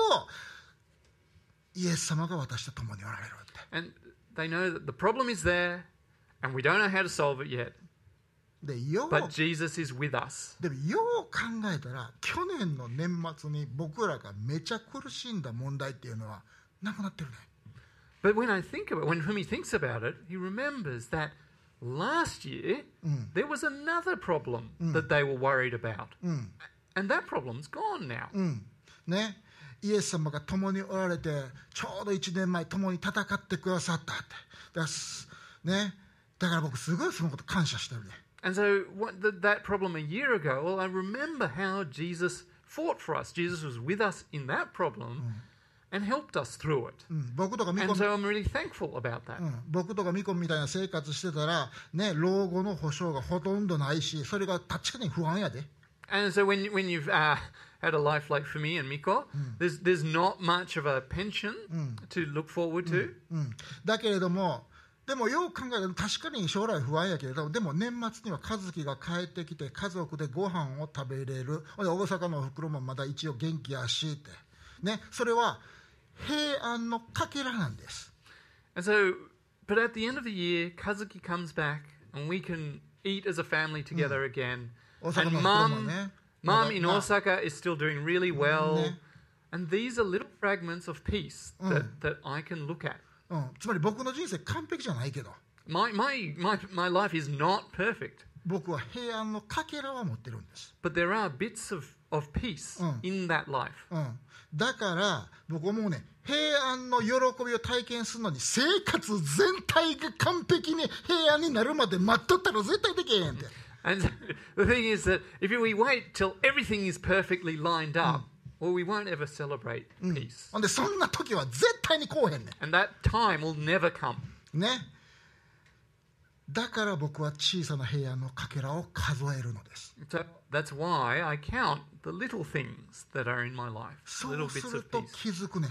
イエス様が私と共におられるって And they know that the problem is there, and we don't know how to solve it yet. でよう But Jesus is with us. でもよう考えたら去年の年末に僕らがめちゃ苦しんだ問題っていうのはなくなってるね But when I think about when Fumi thinks about it, he remembers that last year there was another problem that they were worried about. And that problem's gone now. うんねイエス様が共におられてちょうど1年前共に戦ってくださったってだすねだから僕すごいそのこと感謝してるね And so what, the, that problem a year ago, well, I remember how Jesus fought for us. Jesus was with us in that problem and helped us through it. うん、僕とかミコ And so I'm really thankful about that. うん、僕とかミコみたいな生活してたら、ね、老後の保証がほとんどないしそれが確かに不安やで And so when when you've uh, had a life like for me and Miko, there's there's not much of a pension to look forward to. うん、だけれども でもよう考えると確かに将来不安やけれどでも年末には和樹が帰ってきて家族でご飯を食べれる大阪のおふくろもまだ一応元気やしって、ね、それは平安のかけらなんです so, but at the end of the year, Kazuki comes back and we can eat as a family together again. And のおふくろも mum, ね mum in まあ Osaka is still doing really well. And these are little fragments of peace that, that I can look at. うん、つまり僕の人生完璧じゃないけど My, my, my, my life is not perfect, 僕は平安のかけらは持ってるんです、 but there are bits of, of peace Mm. in that life. うん、だから僕思うね平安の喜びを体験するのに生活全体が完璧に平安になるまで待っとったら絶対できへんって、 And the thing is that if we wait till everything is perfectly lined up, Well, we うん、んでそんな時は絶対に来へんねん。And that time will never come. ね。だから僕は小さな部屋のかけらを数えるのです。そうはるは気づくね。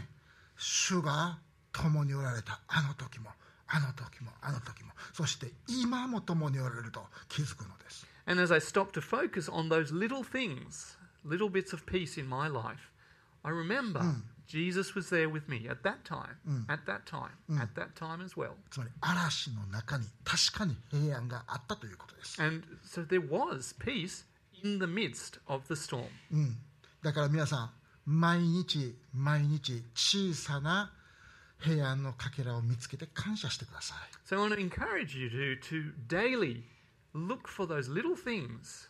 主が共におられたあの時も、あの時も、あの時も、そして今も共におられると気づくのです。And as I stop to focus on those little things, little bits of peace in my life, I remember Jesus was there with me at that time, at that time, at that time as well. つまり嵐の中に確かに平安があったということです、 And so there was peace in the midst of the storm. うん、だから皆さん毎日毎日小さな平安のかけらを見つけて感謝してください So I want to encourage you to, to daily look for those little things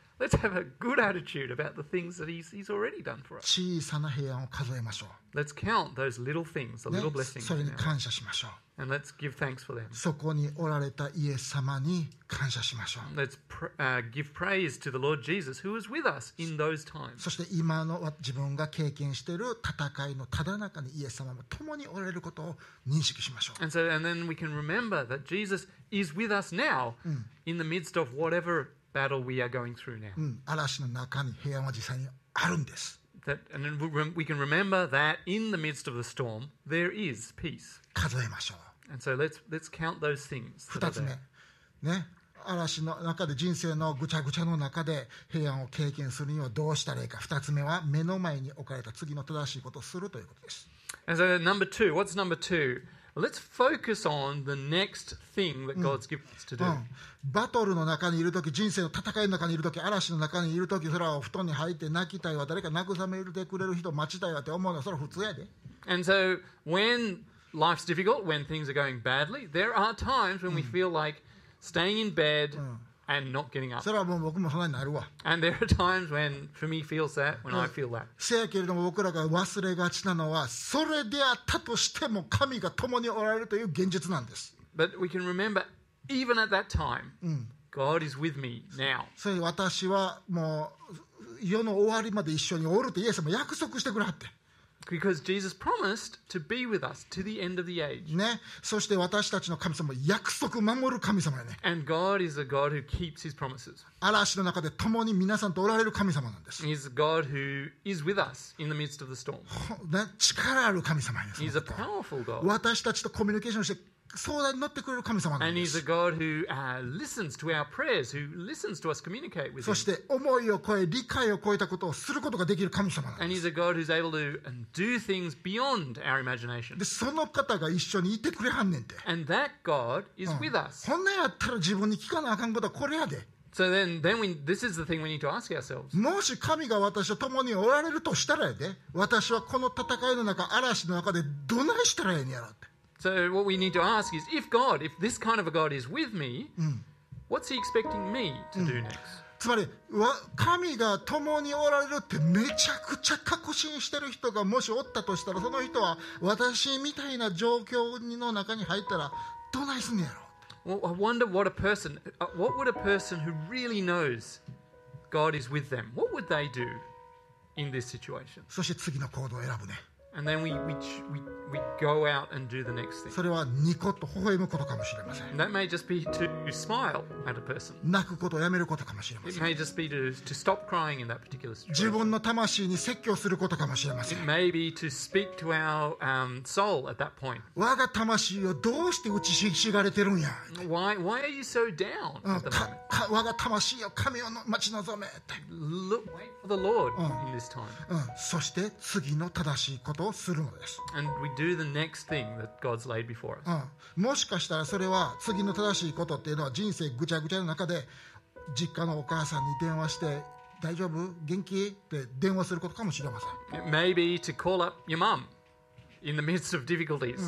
Let's have a good attitude about the things that he's, he's already done for us. 小さな平安を数えましょ Let's count those little things, the う、ね little、blessings, それ in に our 感謝しましょう and let's give thanks for them. そこにおられたイエス様に感謝しましょう Let's pr- uh, give praise to the Lord Jesus who was with us in those times. そして今の自分が経験している戦いのただ中にイエス様も共におられることを認識しましょう And so, and then we can remember that Jesus is with us now in the midst of whatever battle we are going through now. うん、嵐の中に平安は実際にあるんです That, and then we can remember that in the midst of the storm, there is peace. 数えましょう And so let's, let's count those things. 二つ目.ね嵐の中で人生のぐちゃぐちゃの中で平安を経験するにはどうしたらいいか二つ目は目の前に置かれた次の正しいことをするということです And so, number two, what's number two? let's focus on the next thing that God's given us to う do. ん、バトルの中にいるとき、人生の戦いの中にいるとき、嵐の中にいるとき、それはお布団に入って泣きたいわ、誰か慰めてくれる人待ちたいわって思うのは、それは普通やで。 And so when life's difficult, when things are going badly, there are times when we feel like staying in bed それはもう僕もそになるわ。せやけれども僕らが忘れがちなのは、それであったとしても神が共におられるという現実なんです。But そう私はもう世の終わりまで一緒におるってイエスも約束してくれはって。Because Jesus promised to be with us to the end of the age. ね、そして私たちの神様約束守る神様やね And God is a God who keeps his promises. 嵐の中で共に皆さんとおられる神様なんです、He's a God who is with us in the midst of the storm. ほね、力ある神様です He's a powerful God. 私たちとコミュニケーションして相談に乗ってくれる神様なんです。Who, uh, prayers, そして思いを超え、理解を超えたことをすることができる神様なんです。で、その方が一緒にいてくれはんねんて。そ、ん、なやったら自分に聞かなあかんことはこれやで。もし神が私を共におられるとしたらやで私はこの戦いの中嵐の中で、どないしたらえ ourselves. So what we need to ask is, if God, if this kind of a God is with me, what's He expecting me to do next? つまりわ神が共におられるってめちゃくちゃ確信してる人がもしおったとしたらその人は私みたいな状況の中に入ったらどないすんねやろ Well, I wonder what a person, uh, what would a person who really knows God is with them, what would they do in this situation? そして次の行動を選ぶね And then we, we, we, we go out and do the next thing. それはニコッと微笑むことかもしれません that may just be to smile at a person. 泣くことをやめることかもしれま It せん may just be to, to stop crying in that particular 自 situation. 分の魂に説教することかもしれません It may be to speak to our um, soul at that point. 我が魂をどうして打ちひしがれてるんや Why, why are you so down うん at the か moment? か我が魂を神をの待ち望めって、Look, wait for the Lord in this time. うん、そして次の正しいことをするのです、And we do the next thing that God's laid before us. うん、もしかしたらそれは次の正しいことっていうのは人生ぐちゃぐちゃの中で実家のお母さんに電話して「大丈夫？元気?」って電話することかもしれません。It may be to call up your mum in the midst of difficulties.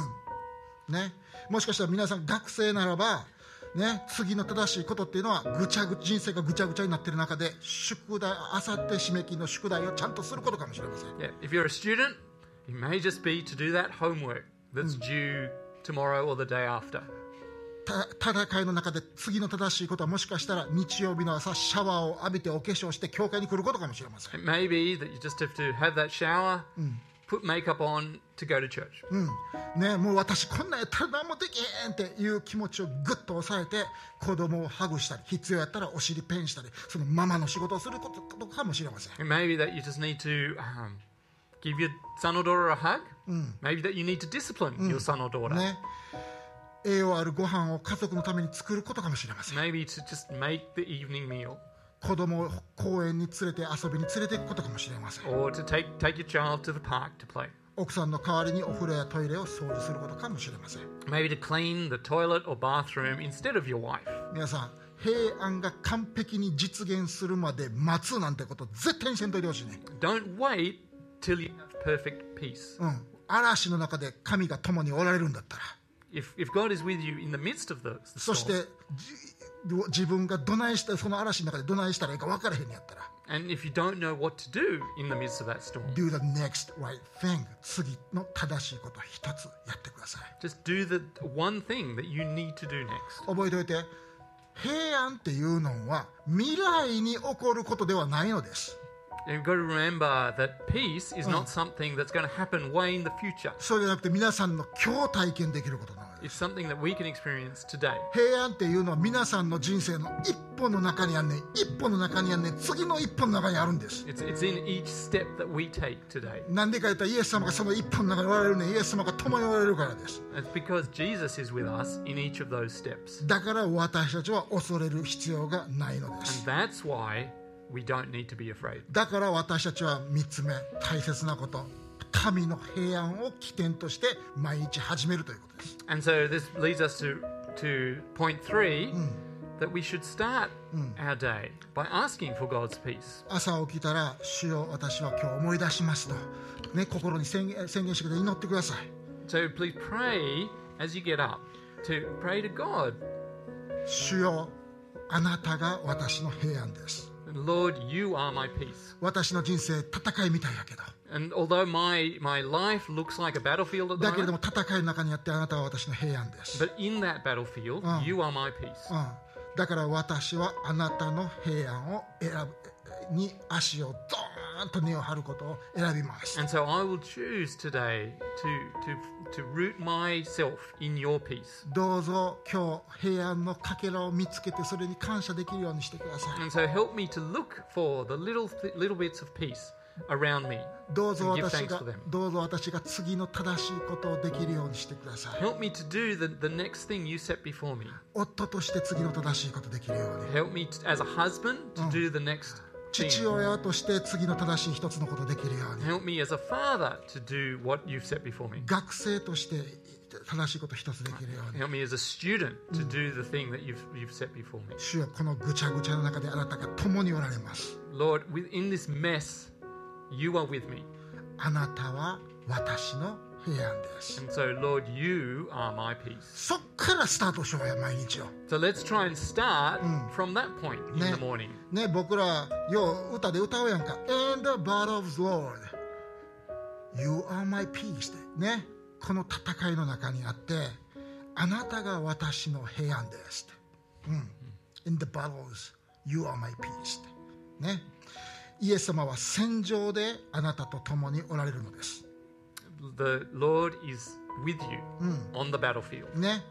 ね、もしかしたら皆さん学生ならば、ね、次の正しいことっていうのはぐちゃぐ人生がぐちゃぐちゃになってる中で宿題あさって締め切りの宿題をちゃんとすることかもしれません。Yeah, it may just be to do that homework that's due tomorrow or the day after. た戦いの中で次の正しいことはもしかしたら日曜日の朝シャワーを浴びてお化粧して教会に来ることかもしれません、It may be that you just have to have that shower, put makeup on to go to church. うんね、もう私こんなんやったら何もできへんっていう気持ちをぐっと抑えて子供をハグしたり必要やったらお尻ペンしたりそのママの仕事をすることかもしれません It may be that you just need to um, give your son or daughter a hug. Maybe that you need to discipline your son or daughter. ね栄養あるご飯を家族のために作ることかもしれません Maybe to just make the evening meal 子供を公園に連れて遊びに連れて行くことかもしれません or to take, take your child to the park to play. 奥さんの代わりにお風呂やトイレを掃除することかもしれません Maybe to clean the toilet or bathroom instead of your wife. 皆さん平安が完璧に実現するまで待つなんてこと絶対にせんといてほしいね Don't wait till you have perfect peace. うん嵐の中で神が共におられるんだったら If, if God is with you in the midst of the, the そ storm, してじ自分がどないしてその嵐の中でどないしたらいいか分からへんやったら and if you don't know what to do in the midst of that storm, Do the next right thing 次の正しいことを一つやってください just do the one thing that you need to do next. 覚えておいて平安っていうのは未来に起こることではないのです You've got to remember that peace is not something that's going to happen way in the future. そうじゃなくて皆さんの今日体験できることなのです It's something that we can experience today. 平安っていうのは皆さんの人生の一歩の中にあんねん一歩の中にあんねん次の一歩の中にあるんです It's, it's in each step that we take today. なんでか言ったらイエス様がその一歩の中におられるねんイエス様が共におられるからです It's because Jesus is with us in each of those steps. だから私たちは恐れる必要がないのです And that's why we don't need to be afraid. だから私たちは3つ目大切なこと神の平安を起点として毎日始めるということです And so this leads us to, to point three that we should start our day by asking for God's peace. 朝起きたら主よ私は今日思い出しますと、ね、心に宣言宣言してくれて祈ってください So please pray as you get up to pray to God. 主よあなたが私の平安です私の人生、戦いみたいやけど。My, my、だけれども、戦いの中にあって、あなたは私の平安です。だから私はあなたの平安を選ぶに足をドーンと根を張ることを選びます。To root myself in your peace. どうぞ今日平安のかけらを見つけてそれに感謝できるようにしてください And so help me to look for the little, little bits of peace around me. どうぞ私が.どうぞ私が次の正しいことをできるようにしてください Help me to do the, the next thing you set before me. 夫として次の正しいことできるように Help me to, as a husband to do the next. 父親として次の正しい一つのことができるように。学生として正しいこと一つできるように。主はこのぐちゃぐちゃの中であなたが共におられます。Lord, within this mess, you are with me. あなたは私の。平安です And so, Lord, you are my peace. そっからスタートしようや毎日を So let's try and start from that point in the morning. ね僕らよう歌で歌うやんか「And the battle of the Lord You are my peace」ねこの戦いの中にあってあなたが私の平安ですうん In the battles You are my peace ねイエス様は戦場であなたと共におられるのです The Lord is with you on the battlefield. ね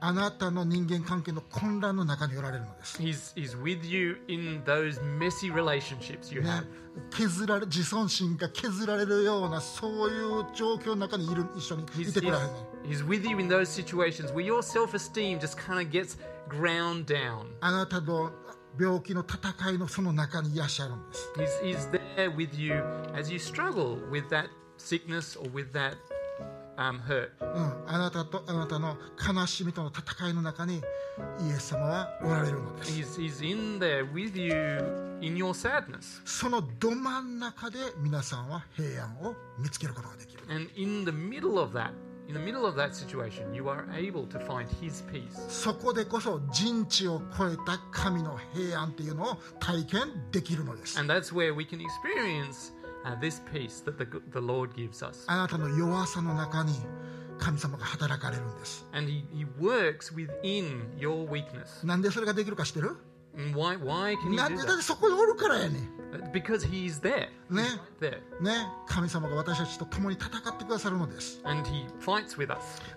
あなたの人間関係の混乱の中におられるのです He's, he's with you in those messy relationships you ね have.、削られ自尊心が削られるようなそういう状況の中にいる一緒にい He's, てくれへんね he's, he's with you in those situations where your self esteem just kind of gets ground down. あなたの病気の戦いのその中にいらっしゃるんです He's, he's there with you as you struggle with that sickness or with that um, hurt. うん、あなたとあなたの悲しみとの戦いの中にイエス様はおられるのです He's, he's in there with you in your sadness. そのど真ん中で皆さんは平安を見つけることができる And in the middle of that, in the middle of that situation, you are able to find His peace. そこでこそ人知を超えた神の平安っていうのを体験できるのです And that's where we can experience uh, this peace that the, the Lord gives us. あなたの弱さの中に神様が働かれるんです And He, he works within your weakness. なんでそれができるか知ってる And why, why can He なん do でだっ that? てそこにおるからやねん Because He's there. ね、ね、神様が私たちと共に戦ってくださるのです。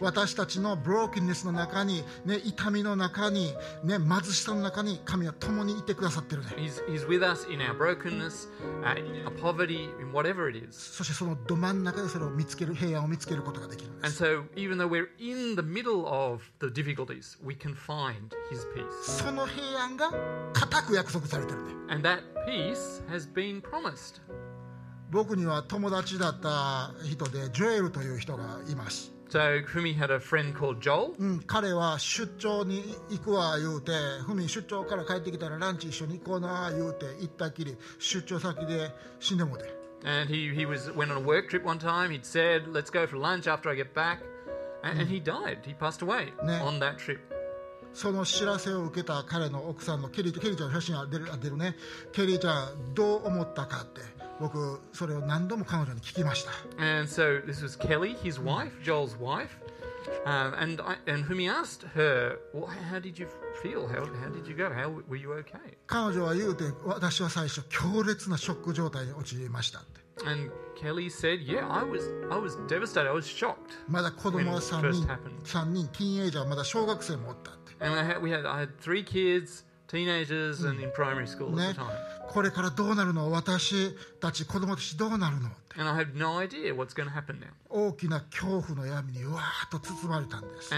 私たちの brokenness の中に、ね、痛みの中に、ね、貧しさの中に、神は共にいてくださってるね。He's with us in our brokenness, our poverty, in whatever it is. そしてそのど真ん中でそれを見つける、平安を見つけることができるんです。その平安が固く約束されてるね。And that peace has been promised. 僕には友達だった人でジョエルという人がいます So, Fumi had a friend called Joel, うん、彼は出張に行くわ言うてふみ出張から帰ってきたらランチ一緒に行こうな言うて行ったっきり出張先で死んでもうて and he, he was went on a work trip one time. He'd said, Let's go for lunch after I get back. And, and he died. He passed away Ne. on that trip. その知らせを受けた彼の奥さんのケリーケリーちゃんの写真が出る出るねケリーちゃんどう思ったかって僕それを何度も彼女に聞きました And so this was Kelly, his wife, Joel's wife. Um, and I, and Fumi asked her, Well, how did you feel? How, how did you go? How were you okay? 彼女は言うて私は最初強烈なショック状態に陥りましたって And Kelly said, "Yeah, I was, I was devastated. I was shocked, まだ子供は When 3 it 人 first happened. 三人ティーンエイジャーまだ小学生もおったって and I had, we had, I had three kids, teenagers and in primary ルこれからどうなるの？私たち子供たちどうなるの？大きな恐怖の闇にわーっと包まれたんです。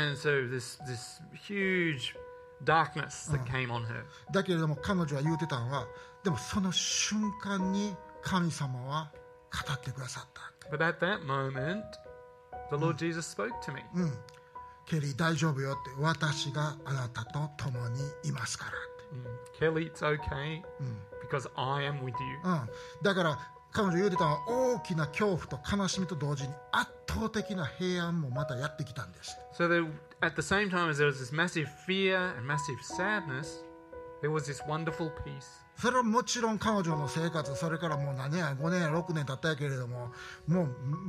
だけれども彼女は言うてたのは、でもその瞬間に神様は語ってくださった。うん、ケリー、大丈夫よって私があなたと共にいますから。Kelly, it's okay because I am with you. うん、だから彼女言うてたのは大きな恐怖と悲しみと同時に圧倒的な平安もまたやってきたんです So that at the same time as there was this massive fear and massive sadness, there was this wonderful peace. それはもちろん彼女の生活それからもう何や5年や6年経ったやけれどももう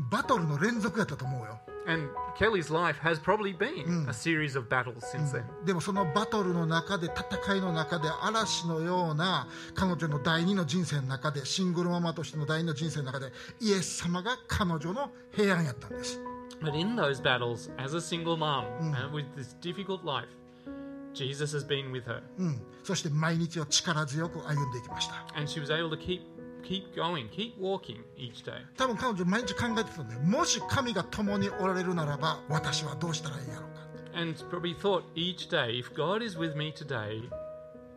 バトルの連続やったと思うよ。And Kelly's life has probably been a series of battles since then. でもそのバトルの中で戦いの中で嵐のような彼女の第二の人生の中でシングルママとしての第二の人生の中でイエス様が彼女の平安やったんです。But in those battles, as a single mom and with this difficult life, Jesus has been with her. うん、そして毎日を力強く歩んでいきました And she was able to keep keep going, keep walking each day. 多分彼女毎日考えてたんでもし神が共におられるならば私はどうしたらいいやろうか And probably thought each day, if God is with me today,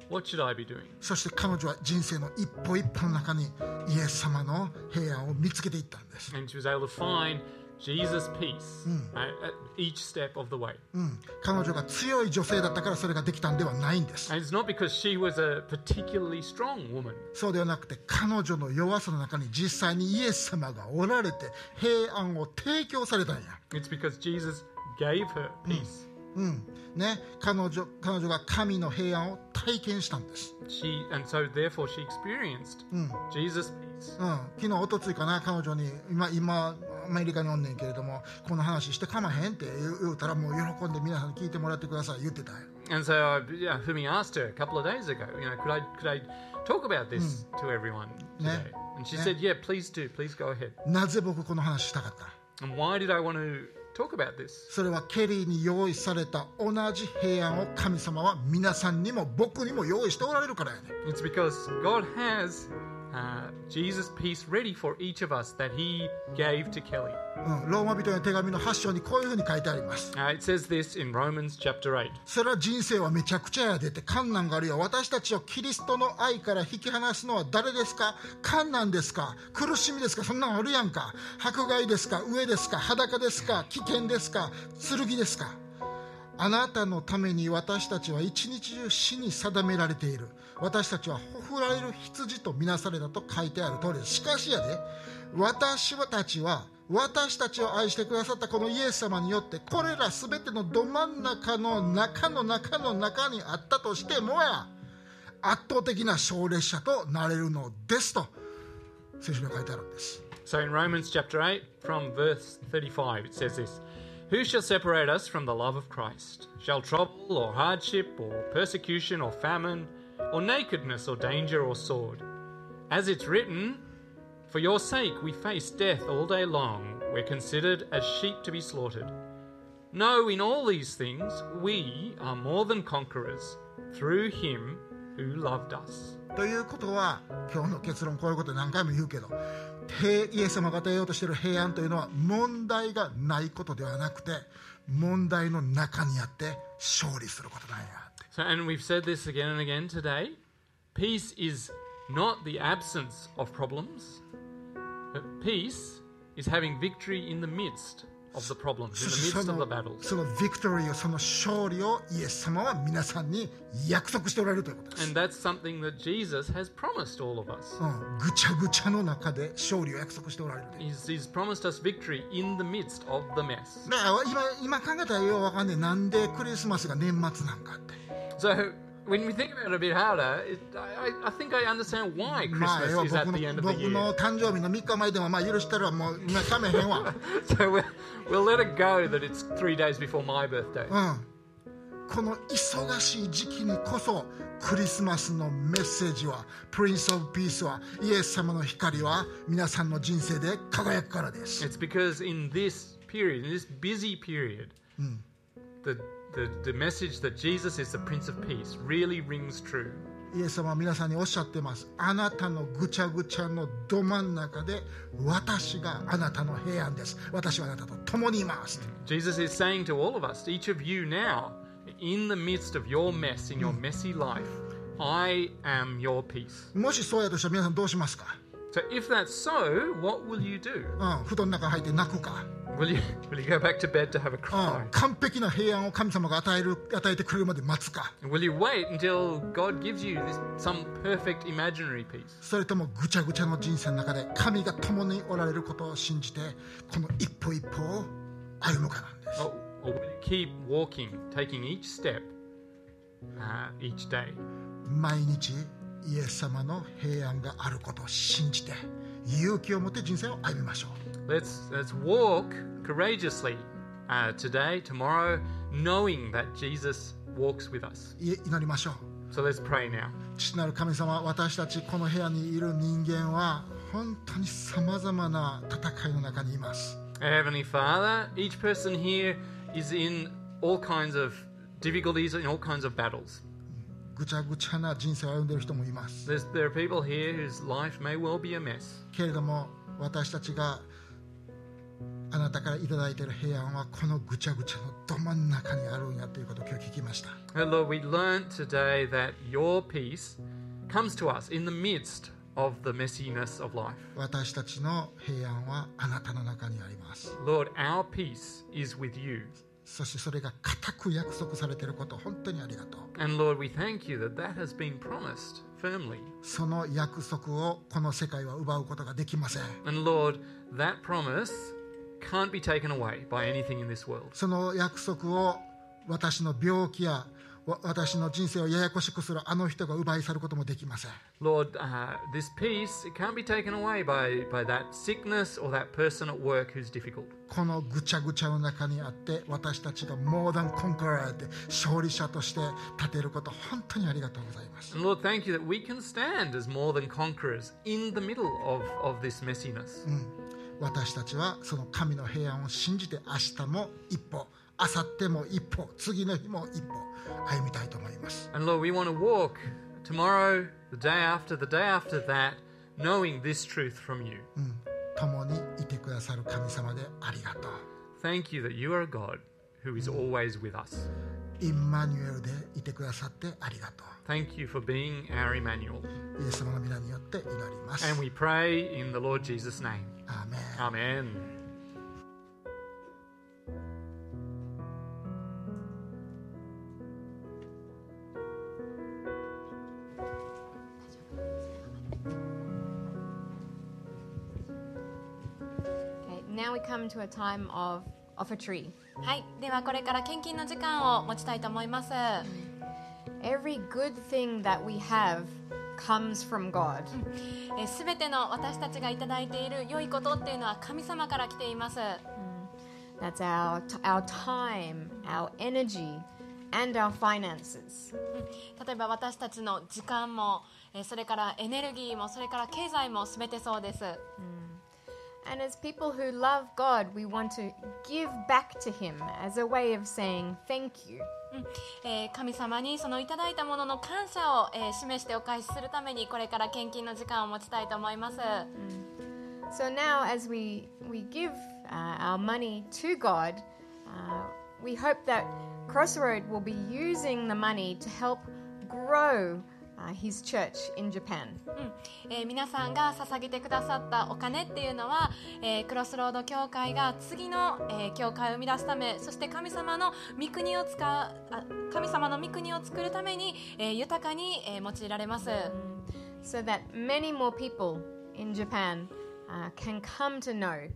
what should I be doing? そして彼女は人生の一歩一歩の中にイエス様の平安を見つけていったんです、And she was able to find Jesus' peace at, each step of the way. うん、彼女が強い女性だったからそれができたんではないんです And it's not because she was a particularly strong woman. そうではなくて彼女の弱さの中に実際にイエス様がおられて平安を提供されたんや It's because Jesus gave her peace. うんね、彼女彼女が神の平安を体験したんです、She and so therefore she experienced Jesus' peace. うん、昨日おとついかな彼女に今今アメリカにおんねんけれどもこの話してかまへんって言う言うたらもう喜んで皆さんに聞いてもらってください言ってたよ And so uh, yeah, Fumi asked her a couple of days ago, you know, could I could I talk about this to everyone today? And she Yeah. said, yeah, please do. Please go ahead. なぜ僕この話したかった And why did I want to talk about this? それはケリーに用意された同じ平安を神様は皆さんにも僕にも用意しておられるからやね It's because God has uh, Jesus' peace ready for each of us that He gave to Kelly. うん、ローマ人への手紙の8章にこういうふうに書いてあります。Uh, it says this in Romans chapter 8. それは人生はめちゃくちゃやでって観難があるよ。私たちをキリストの愛から引き離すのは誰ですか？観難ですか？苦しみですか？そんなのあるやんか。迫害ですか？飢えですか？裸ですか？危険ですか？剣ですか？あなたのために私たちは一日中死に定められている。私たちはほふられる羊とみなされたと書いてある通り。ですしかしやで私たちは私たちを愛してくださったこのイエス様によってこれら全てのど真ん中の中の中の中にあったとしてもや圧倒的な勝利者となれるのですと聖書に書いてあるんです。So in Romans chapter 8, from verse 35, it says this Who shall separate us from the love of Christ? Shall trouble or hardship or persecution or famine or nakedness or danger or sword? As it's written, For your sake we face death all day long. We're considered as sheep to be slaughtered. No, in all these things we are more than conquerors through him who loved us. ということは今日の結論こういうこと何回も言うけど平 イエス様が与えようとしている平安というのは問題がないことではなくて問題の中にあって勝利することなんやって So, and we've said this again and again today. Peace is not the absence of problems, but peace is having victory in the midst of the problems, in そ the midst そ of の the battles. そのビクトリーをその勝利をイエス様は皆さんに約束しておられるということです、And that's something that Jesus has promised all of us. うん、ぐちゃぐちゃの中で勝利を約束しておられる He's, he's promised us victory in the midst of the mess. だから今今考えたらようわかんねえなんでクリスマスが年末なんかって So, when we think about it a bit harder, it, I, I I think I understand why まあ Christmas 要は is at 僕 the の end of the 僕 year. の誕生日の3日前でもまあ許したらもう今かめへんわ So, we'll, we'll let it go that it's three days before my birthday. うん、この忙しい時期にこそクリスマスのメッセージは「プリンス・オブ・ピース」はイエス様の光は皆さんの人生で輝くからです It's because in this period, in this busy period, the, the, the message that Jesus is the Prince of Peace really rings true. イエス様は皆さんにおっしゃってますあなたのぐちゃぐちゃのど真ん中で私があなたの平安です私はあなたと共にいます Jesus is saying to all of us, each of you now, in the midst of your mess, in your messy life, I am your peace. もしそうやとしたら皆さんどうしますか So if that's so, what will you do? うん、布団の中入って泣くか、Will you will you go back to bed to have a う cry? ん、完璧な平安を神様が与える与えてくれるまで待つか Will you wait until God gives you this, some perfect imaginary peace? それともぐちゃぐちゃの人生の中で神が共におられることを信じてこの一歩一歩を歩むかなんです Or, or will you keep walking, taking each step uh, each day? 毎日イエス様の平安があることを信じて勇気を持って人生を歩みましょう Let's let's walk courageously uh, today, tomorrow, knowing that Jesus walks with us. い祈りましょう So let's pray now. 父なる神様私たちこの部屋にいる人間は本当にさまざまな戦いの中にいます Our Heavenly Father, each person here is in all kinds of difficulties, in all kinds of battles. ぐちゃぐちゃな人生を歩んでいる人もいます There's, there are people here whose life may well be a mess. けれども私たちが あなたからいただいている平安はこのぐちゃぐちゃのど真ん中にあるんやということを今日聞きました And Lord, we learned today that your peace comes to us in the midst of the messiness of life. 私たちの平安はあなたの中にあります Lord, our peace is with you. そしてそれが固く約束されていること本当にありがとう And Lord, we thank you that that has been promised firmly. その約束をこの世界は奪うことができません And Lord, that promise can't be taken away by anything in this world. その約束を私の病気やわ私の人生をややこしくするあの人が奪い去ることもできません Lord, uh, this peace, it can't be taken away by, by that sickness or that person at work who's difficult. このぐちゃぐちゃの中にあって私たちがモーダンコンカラーで勝利者として立てること本当にありがとうございます And Lord, thank you that we can stand as more than conquerors in the middle of, of this messiness. 私たちはその神の平安を信じて明日も一歩明後日も一歩次の日も一歩歩みたいと思います And Lord, we want to walk tomorrow, the day after, the day after that, knowing this truth from you. 共にいてくださる神様でありがとう Thank you that you are a God who is always with us. インマニュエルでいてくださってありがと Thank you for being our Emmanuel. うイエス様の皆によって祈ります And we pray in the Lord Jesus' name. アーメン Amen. Okay, now we come to a time of offertory. はい、ではこれから献金の時間を持ちたいと思います。Every good thing that we have comes from God. すべての私たちがいただいている良いことっていうのは神様から来ています。That's our, our time, our energy, and our finances. 例えば私たちの時間も、えーそれからエネルギーも、それから経済もすべてそうです。And as people who love God, we want to give back to Him as a way of saying thank you. えー神様にそのいただいたものの感謝を、えー示してお返しするためにこれから献金の時間を持ちたいと思います。 So now, as we, we give uh, our money to God, uh, we hope that Crossroad will be using the money to help grow uh, His church in Japan. うんえー皆さんが捧げてくださったお金っていうのは、えークロスロード教会が次の、えー教会を生み出すためそして神様の御国を使うあ神様の御国を作るために、えー豊かに、えー用いられます、so that many more people in Japan uh, can come to know.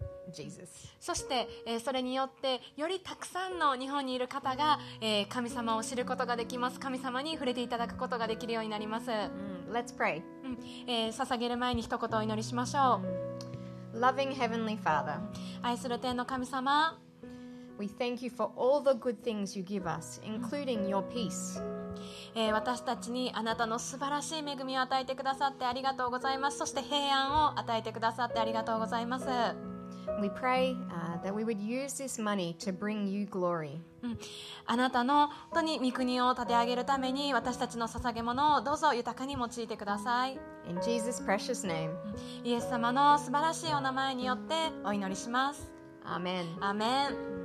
そして、えーそれによってよりたくさんの日本にいる方が、えー神様を知ることができます。神様に触れていただくことができるようになります、Mm, let's pray. うん。えー捧げる前に一言お祈りしましょう。Loving Heavenly Father, 愛する天の神様。We thank you for all the good things you give us, including your peace. えー私たちにあなたの素晴らしい恵みを与えてくださってありがとうございます。そして平安を与えてくださってありがとうございます、We pray、that we would use this money to bring you glory. うん、あなたの本当に御国を立て上げるために私たちの捧げ物をどうぞ豊かに用いてください。In Jesus precious name. イエス様の素晴らしいお名前によってお祈りします。アーメ。アーメン。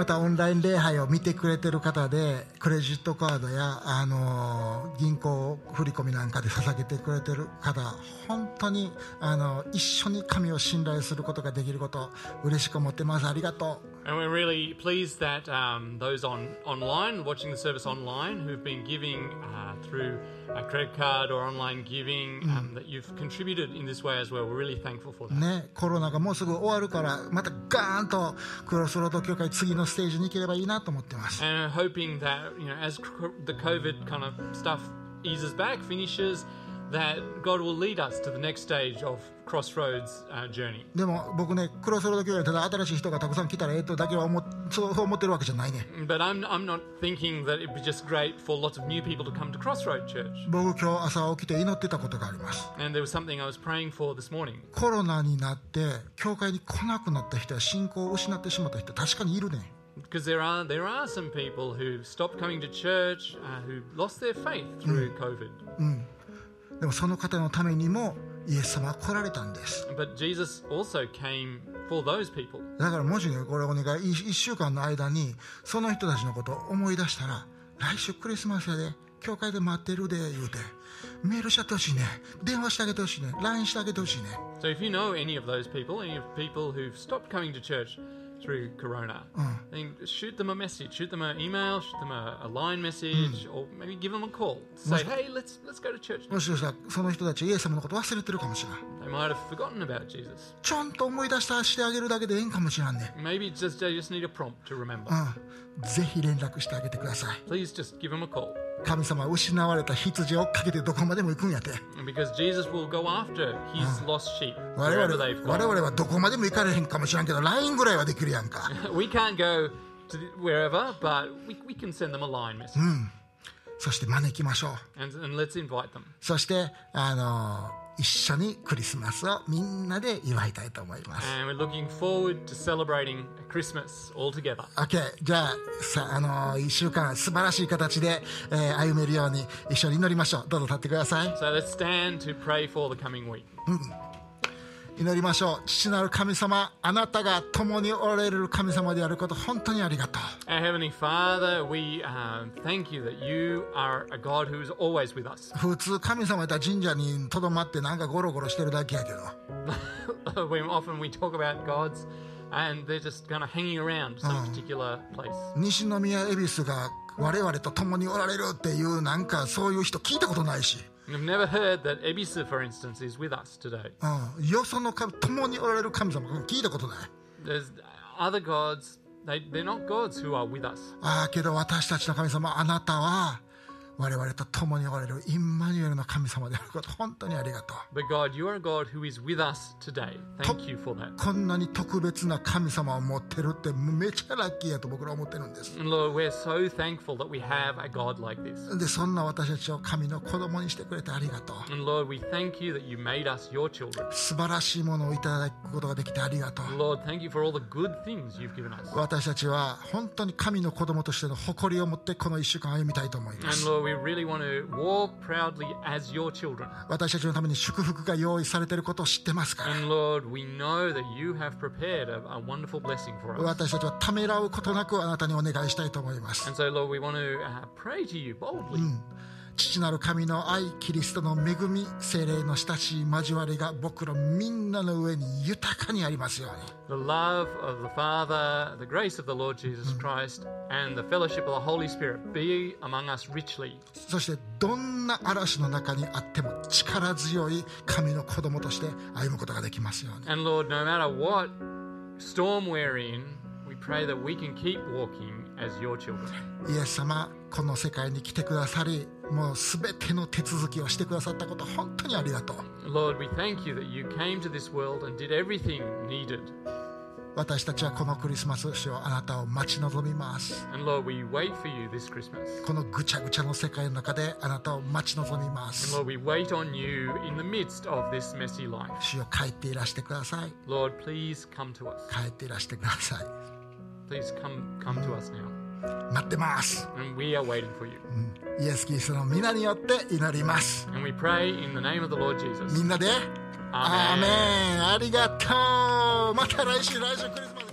またオンライン礼拝を見てくれてる方でクレジットカードや、あの銀行振り込みなんかで捧げてくれてる方本当にあの一緒に神を信頼することができること嬉しく思ってます。ありがとう。And we're really pleased that um, those on online, watching the service online, who've been giving uh, through a credit card or online giving, um, that you've contributed in this way as well. We're really thankful for that. ね、コロナがもうすぐ終わるからまたガーンとクロスロード協会次のステージに行ければいいなと思ってます And hoping that, you know, as the COVID kind of stuff eases back, finishes, that God will lead us to the next stage of Crossroads uh, journey. でも僕ねクロスロード協会ただ新しい人がたくさん来たらええとだけは思っそう思ってるわけじゃないね But I'm, I'm not thinking that it'd be just great for lots of new people to come to Crossroad Church. 僕今日朝起きて祈ってたことがあります And there was something I was praying for this morning. コロナになって教会に来なくなった人や信仰を失ってしまった人確かにいるね Because there are there are some people who stopped coming to church, uh, who lost their faith through COVID. でもその方のためにもイエス様は来られたんです But Jesus also came for those people. だからもしねこれお願い1週間の間にその人たちのことを思い出したら来週クリスマスやで教会で待ってるで言うてメールしてほしいね。電話してあげてほしいね。LINE してあげてほしいね。So if you know any of those people, any of people who've stopped coming to church through Corona, then shoot them a message, shoot them an email, shoot them a, a line message, or maybe give them a call. Say, hey, let's let's go to church. もしかしたらその人たちイエス様のこと忘れてるかもしれない They might have forgotten about Jesus. ちょんと思い出したしてあげるだけでええんかもしれんね Maybe just they just need a prompt to remember. うんぜひ連絡してあげてください Please just give them a call. 神様失われた羊をかけてどこまでも行くんやって。我々はどこまでも行かれへんかもしれんけど、ラインぐらいはできるやんか。そして招きましょう。そして、あの、一緒にクリスマスをみんなで祝いたいと思います And we're looking forward to celebrating Christmas all together. OK じゃあさあの1週間素晴らしい形で、えー歩めるように一緒に祈りましょうどうぞ立ってください So let's stand to pray for the coming week. 祈りましょう父なる神様あなたが共におられる神様であること本当にありがとう Heavenly Father, we um, thank you that you are a God who is always with us. 普通神様やったら神社にとどまってなんかゴロゴロしてるだけやけど when often we talk about gods and they're just kind of hanging around some particular place. 西宮恵比寿が我々と共におられるっていうなんかそういう人聞いたことないし、We've never heard that Ebisu, for instance, is with us today. うん、よその神共におられる神様聞いたことない There's other gods, they, they're not gods who are with us. ああけど私たちの神様あなたは 我々と共におられるインマニュエルの神様であること本当にありがとう。こんなに特別な神様を持ってるってめちゃラッキーやと僕ら思ってるんです。でそんな私たちを神の子供にしてくれてありがとう。Lord, 素晴らしいものをいただくことができてありがとう。私たちは本当に神の子供としての誇りを持ってこの1週間歩みたいと思います。私たちのために祝福が用意されていることを知ってますか私たちはためらうことなくあなたにお願いしたいと思います。父なる神の愛キリストの恵み精霊の親しい交わりが僕らみんなの上に豊かにありますように The love of the Father, the grace of the Lord Jesus Christ, and the fellowship of the Holy Spirit be among us richly. そしてどんな嵐の中にあっても力強い神の子供として歩むことができますように And Lord, no matter what storm we're in, we pray that we can keep walking as your children. イエス様この世界に来てくださりもうすべての手続きをしてくださったこと、本当にありがとう。Lord, we thank you that you came to this world and did everything needed. 私たちはこのクリスマス主をあなたを待ち望みます。Lord, このぐちゃぐちゃの世界の中であなたを待ち望みます。Lord, 主を帰っていらしてください。Lord, 帰っていらしてください。Come, come 待ってます。And we are waiting for you. うんイエス・キリストの皆によって祈ります。み.んなでアーメンありがとう。また来週来週クリスマス